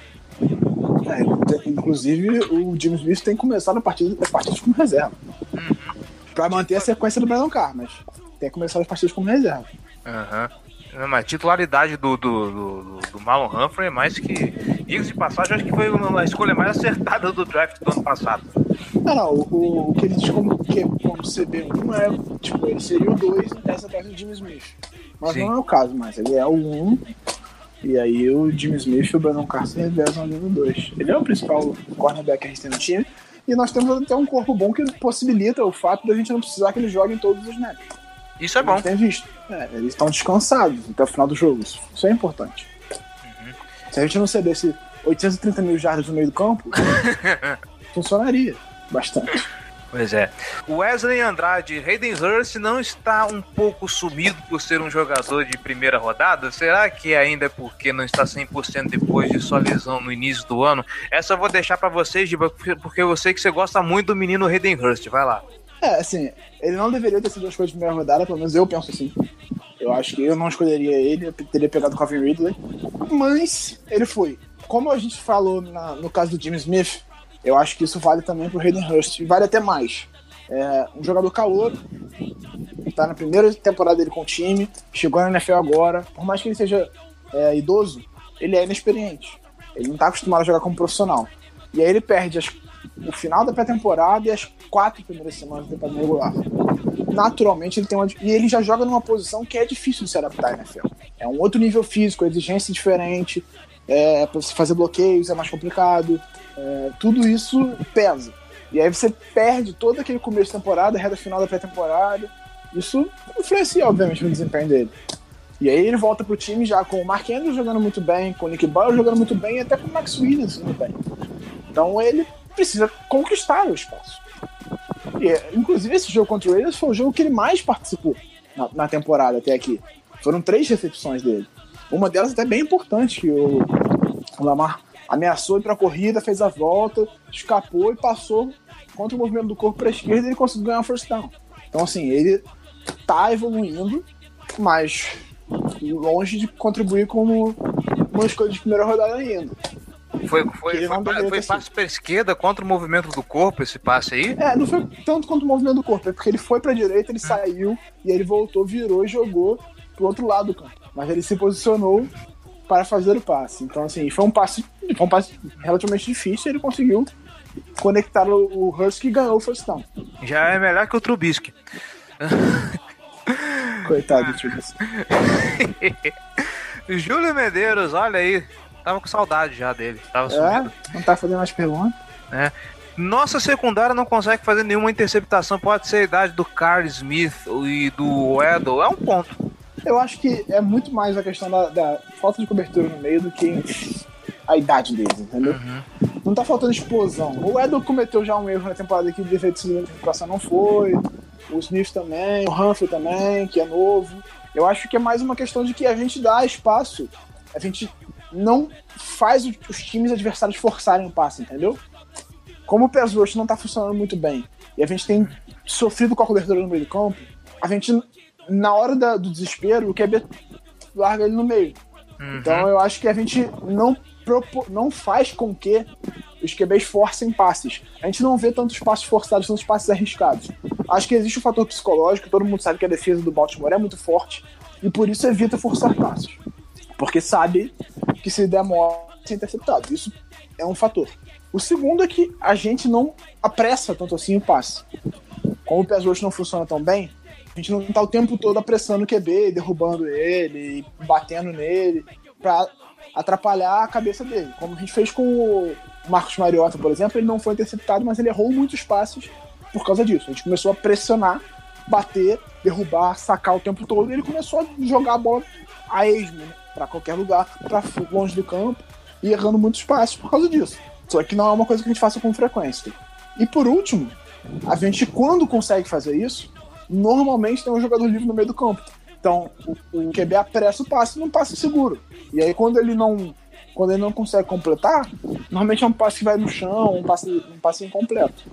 É, inclusive, o James Smith tem começado a partida, as partidas como reserva. Uhum. Pra manter a sequência do Brandon Carr, mas tem começado as partidas como reserva. Aham. Uhum. A titularidade do, do, do, do Marlon Humphrey é mais que. Diga de passagem, acho que foi uma escolha mais acertada do draft do ano passado. Não, não, o, o que ele diz como, que, como CB1 é, tipo, ele seria o 2 nessa peça do Jimmy Smith. Mas Sim. não é o caso mais, ele é o 1 um, e aí o Jimmy Smith e o Brandon Carson revezam ali no 2. Ele é o principal cornerback que a gente tem no time. E nós temos até um corpo bom que possibilita o fato da gente não precisar que ele jogue em todos os snaps. Isso é bom. É, eles estão descansados até o final do jogo. Isso é importante. Uhum. Se a gente não cedesse 830 mil jardas no meio do campo, funcionaria bastante. Pois é. O Wesley Andrade, Hayden Hurst não está um pouco sumido por ser um jogador de primeira rodada? Será que ainda é porque não está 100% depois de sua lesão no início do ano? Essa eu vou deixar para vocês, Giba, porque eu sei que você gosta muito do menino Hayden Hurst. Vai lá. É, assim, ele não deveria ter sido a escolha de primeira rodada, pelo menos eu penso assim. Eu acho que eu não escolheria ele, eu teria pegado o Calvin Ridley. Mas ele foi. Como a gente falou na, no caso do Jimmy Smith, eu acho que isso vale também pro Hayden Hurst, e vale até mais. É um jogador calor, tá na primeira temporada dele com o time, chegou na NFL agora, por mais que ele seja é, idoso, ele é inexperiente. Ele não tá acostumado a jogar como profissional. E aí ele perde as, o final da pré-temporada e as quatro primeiras semanas da temporada regular. Naturalmente ele tem uma. E ele já joga numa posição que é difícil de se adaptar à NFL. É um outro nível físico, exigência diferente, é, para você fazer bloqueios é mais complicado. É, tudo isso pesa. E aí você perde todo aquele começo de temporada, reta final da pré-temporada. Isso influencia, obviamente, no desempenho dele. E aí ele volta pro time já com o Mark Andrews jogando muito bem, com o Nick Boyle jogando muito bem e até com o Max Williams jogando bem. Então ele precisa conquistar o espaço. E, inclusive, esse jogo contra o Raiders foi o jogo que ele mais participou na, na temporada até aqui. Foram três recepções dele. Uma delas até bem importante, que o, Lamar ameaçou ir para a corrida, fez a volta, escapou e passou contra o movimento do corpo para a esquerda e ele conseguiu ganhar o first down. Então, assim, ele tá evoluindo, mas longe de contribuir como uma escolha de primeira rodada ainda. Foi, foi, foi, foi passe para esquerda contra o movimento do corpo esse passe aí? É, não foi tanto quanto o movimento do corpo, é porque ele foi para direita, ele saiu e ele voltou, virou e jogou pro outro lado do campo. Mas ele se posicionou para fazer o passe. Então, assim, foi um passe, foi um passe relativamente difícil ele conseguiu conectar o, o Hurst e ganhou o first down. Já é melhor que o Trubisky. Coitado do Trubisky. Júlio Medeiros, olha aí. Tava com saudade já dele. Tava é, não tá fazendo mais perguntas. É. Nossa secundária não consegue fazer nenhuma interceptação. Pode ser a idade do Carl Smith e do Edel. É um ponto. Eu acho que é muito mais a questão da, da falta de cobertura no meio do que a idade deles, entendeu? Uhum. Não tá faltando explosão. O Edel cometeu já um erro na temporada que o defeito de recuperação não foi. O Smith também, o Humphrey também, que é novo. Eu acho que é mais uma questão de que a gente dá espaço, a gente não faz os times adversários forçarem o passe, entendeu? Como o pass rush não tá funcionando muito bem e a gente tem sofrido com a cobertura no meio do campo, a gente na hora da, do desespero, o QB larga ele no meio. Uhum. Então eu acho que a gente não não faz com que os QBs forcem passes. A gente não vê tantos passes forçados, tantos passes arriscados. Acho que existe um fator psicológico, todo mundo sabe que a defesa do Baltimore é muito forte e por isso evita forçar passes. Porque sabe que se demora ser interceptado. Isso é um fator. O segundo é que a gente não apressa tanto assim o passe. Como o pass rush não funciona tão bem, a gente não está o tempo todo apressando o QB, derrubando ele, batendo nele, para atrapalhar a cabeça dele. Como a gente fez com o Marcos Mariota, por exemplo, ele não foi interceptado, mas ele errou muitos passes por causa disso. A gente começou a pressionar, bater, derrubar, sacar o tempo todo, e ele começou a jogar a bola a esmo, né? Para qualquer lugar, para longe do campo, e errando muitos passes por causa disso. Só que não é uma coisa que a gente faça com frequência. E por último, a gente, quando consegue fazer isso, normalmente tem um jogador livre no meio do campo. Então, o, o QB apressa o passe num passe seguro. E aí, quando ele não quando ele não consegue completar, normalmente é um passe que vai no chão, um passe, um passe incompleto.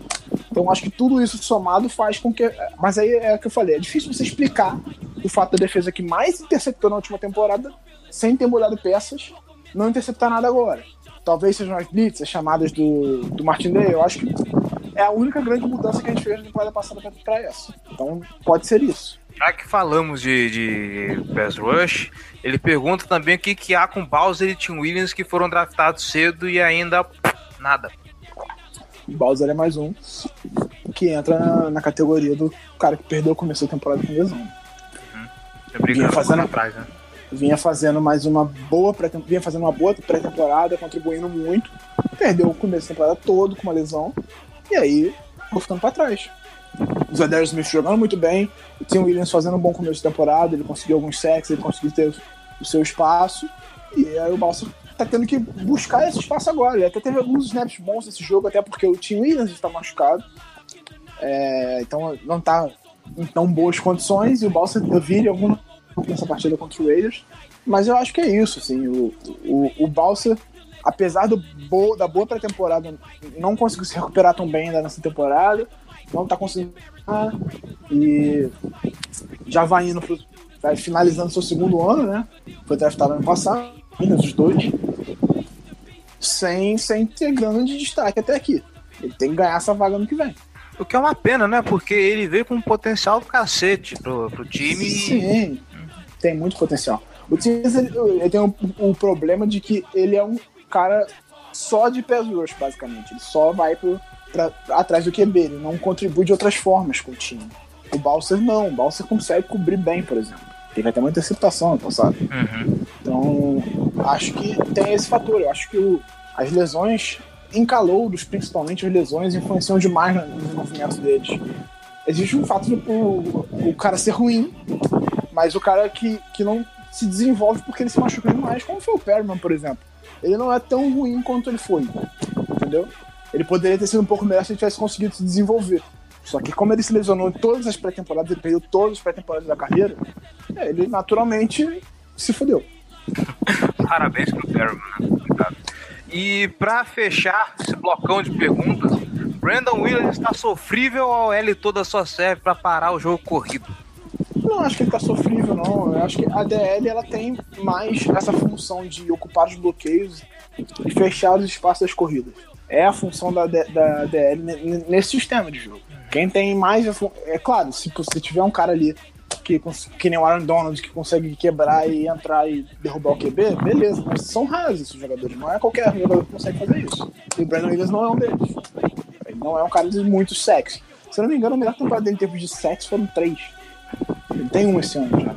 Então, acho que tudo isso somado faz com que. Mas aí é o que eu falei: é difícil você explicar o fato da defesa que mais interceptou na última temporada, sem ter mudado peças, não interceptar nada agora. Talvez sejam as blitz, as chamadas do, do Martin Day. Eu acho que é a única grande mudança que a gente fez na temporada passada para essa. Então pode ser isso. Já que falamos de, de Pass Rush, ele pergunta também o que, que há com Bowser e Tim Williams que foram draftados cedo e ainda nada. Bowser é mais um que entra na, na categoria do cara que perdeu o começo da temporada com lesão. Uhum. Vinha fazendo atrás, né? Vinha fazendo mais uma boa pré vinha fazendo uma boa pré-temporada, contribuindo muito. Perdeu o começo da temporada todo com uma lesão. E aí, ficou ficando pra trás. O Zadar Smith jogando muito bem, o Tim Williams fazendo um bom começo de temporada, ele conseguiu alguns sacks, ele conseguiu ter o seu espaço, e aí o Balsa tá tendo que buscar esse espaço agora. Ele até teve alguns snaps bons nesse jogo, até porque o Tim Williams está machucado, é, então não tá em tão boas condições, e o Balsa eu vi ele algum nessa partida contra o Raiders, mas eu acho que é isso, assim, o, o, o Balsa apesar do bo da boa pré-temporada, não conseguiu se recuperar tão bem ainda nessa temporada. Não tá conseguindo. E já vai indo pro. Vai finalizando seu segundo ano, né? Foi draftado ano passado, os dois. Sem, sem ter grande destaque até aqui. Ele tem que ganhar essa vaga no que vem. O que é uma pena, né? Porque ele veio com um potencial do cacete pro, pro time. Sim, tem muito potencial. O time ele, ele tem um, um, problema de que ele é um cara só de pés rush, basicamente. Ele só vai pro, pra, atrás do QB, ele não contribui de outras formas com o time. O Balser não, o Balser consegue cobrir bem, por exemplo. Teve até muita interceptação no passado. Uhum. Então, acho que tem esse fator. Eu acho que o, as lesões em calouros, principalmente as lesões, influenciam demais no desenvolvimento deles. Existe um fato do o, o cara ser ruim, mas o cara que, que não se desenvolve porque ele se machuca demais, como foi o Perman, por exemplo ele não é tão ruim quanto ele foi. Entendeu? Ele poderia ter sido um pouco melhor se ele tivesse conseguido se desenvolver. Só que como ele se lesionou em todas as pré-temporadas, ele perdeu todas as pré-temporadas da carreira, é, ele naturalmente se fodeu. Parabéns pro Perryman, né? E para fechar esse blocão de perguntas, Brandon Williams está sofrível ou ele toda só serve para parar o jogo corrido? Não acho que ele tá sofrível, não. Eu acho que a DL ela tem mais essa função de ocupar os bloqueios e fechar os espaços das corridas. É a função da, da DL nesse sistema de jogo. Quem tem mais. É claro, se você tiver um cara ali que, que nem o Aaron Donald que consegue quebrar e entrar e derrubar o QB, beleza, mas são raros esses jogadores. Não é qualquer jogador que consegue fazer isso. E o Brandon Williams não é um deles. Ele não é um cara de muito sexo. Se eu não me engano, a melhor temporada dele em termos de sexo foram três. Ele tem um esse ano já.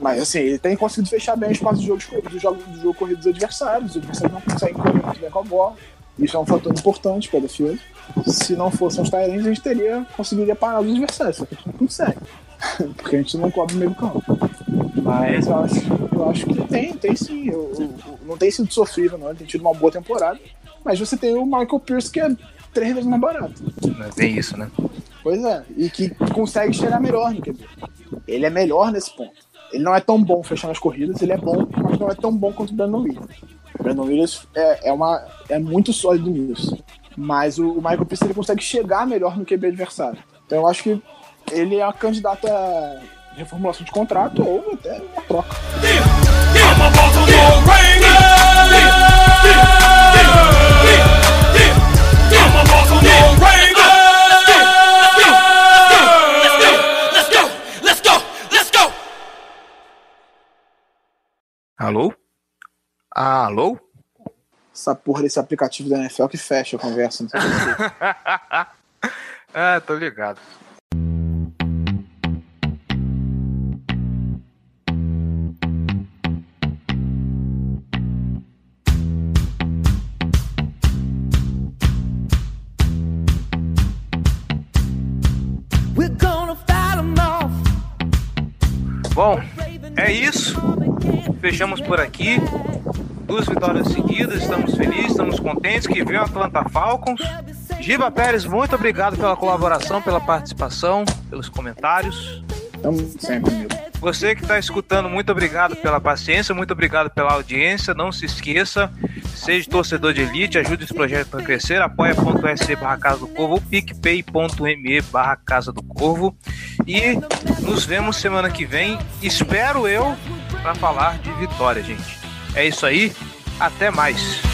Mas assim, ele tem conseguido fechar bem o espaço do jogo, do jogo, do jogo corrido dos adversários. Os adversários não conseguem correr muito bem com a bola. Isso é um fator importante para a defesa. Se não fossem os Tyrants, a gente teria, conseguiria parar os adversários, só que a gente não consegue. Porque a gente não cobre o meio campo. Mas eu acho, eu acho que tem, tem sim. Eu, eu, não tem sido sofrível, não. Ele tem tido uma boa temporada. Mas você tem o Michael Pierce, que é três vezes mais barato. Tem isso, né? Pois é, e que consegue chegar melhor no QB. Ele é melhor nesse ponto. Ele não é tão bom fechando as corridas, ele é bom, mas não é tão bom quanto o Brandon Williams. O Brandon Williams é, é, uma, é muito sólido nisso. Mas o, Michael Pierce ele consegue chegar melhor no QB adversário. Então eu acho que ele é a candidata a reformulação de contrato ou até uma troca. Yeah, yeah, Alô? Essa porra desse aplicativo da NFL que fecha a conversa. Não sei ah, tô ligado. Bom, é isso. Fechamos por aqui. Duas vitórias seguidas, estamos felizes, estamos contentes que veio o Atlanta Falcons. Giba Pérez, muito obrigado pela colaboração, pela participação, pelos comentários. Estamos sempre, amigo. Você que está escutando, muito obrigado pela paciência, muito obrigado pela audiência. Não se esqueça, seja torcedor de elite, ajude esse projeto a crescer. apoia.se barra Casa do Corvo ou picpay.me barra Casa do Corvo. E nos vemos semana que vem, espero eu, para falar de vitória, gente. É isso aí, até mais.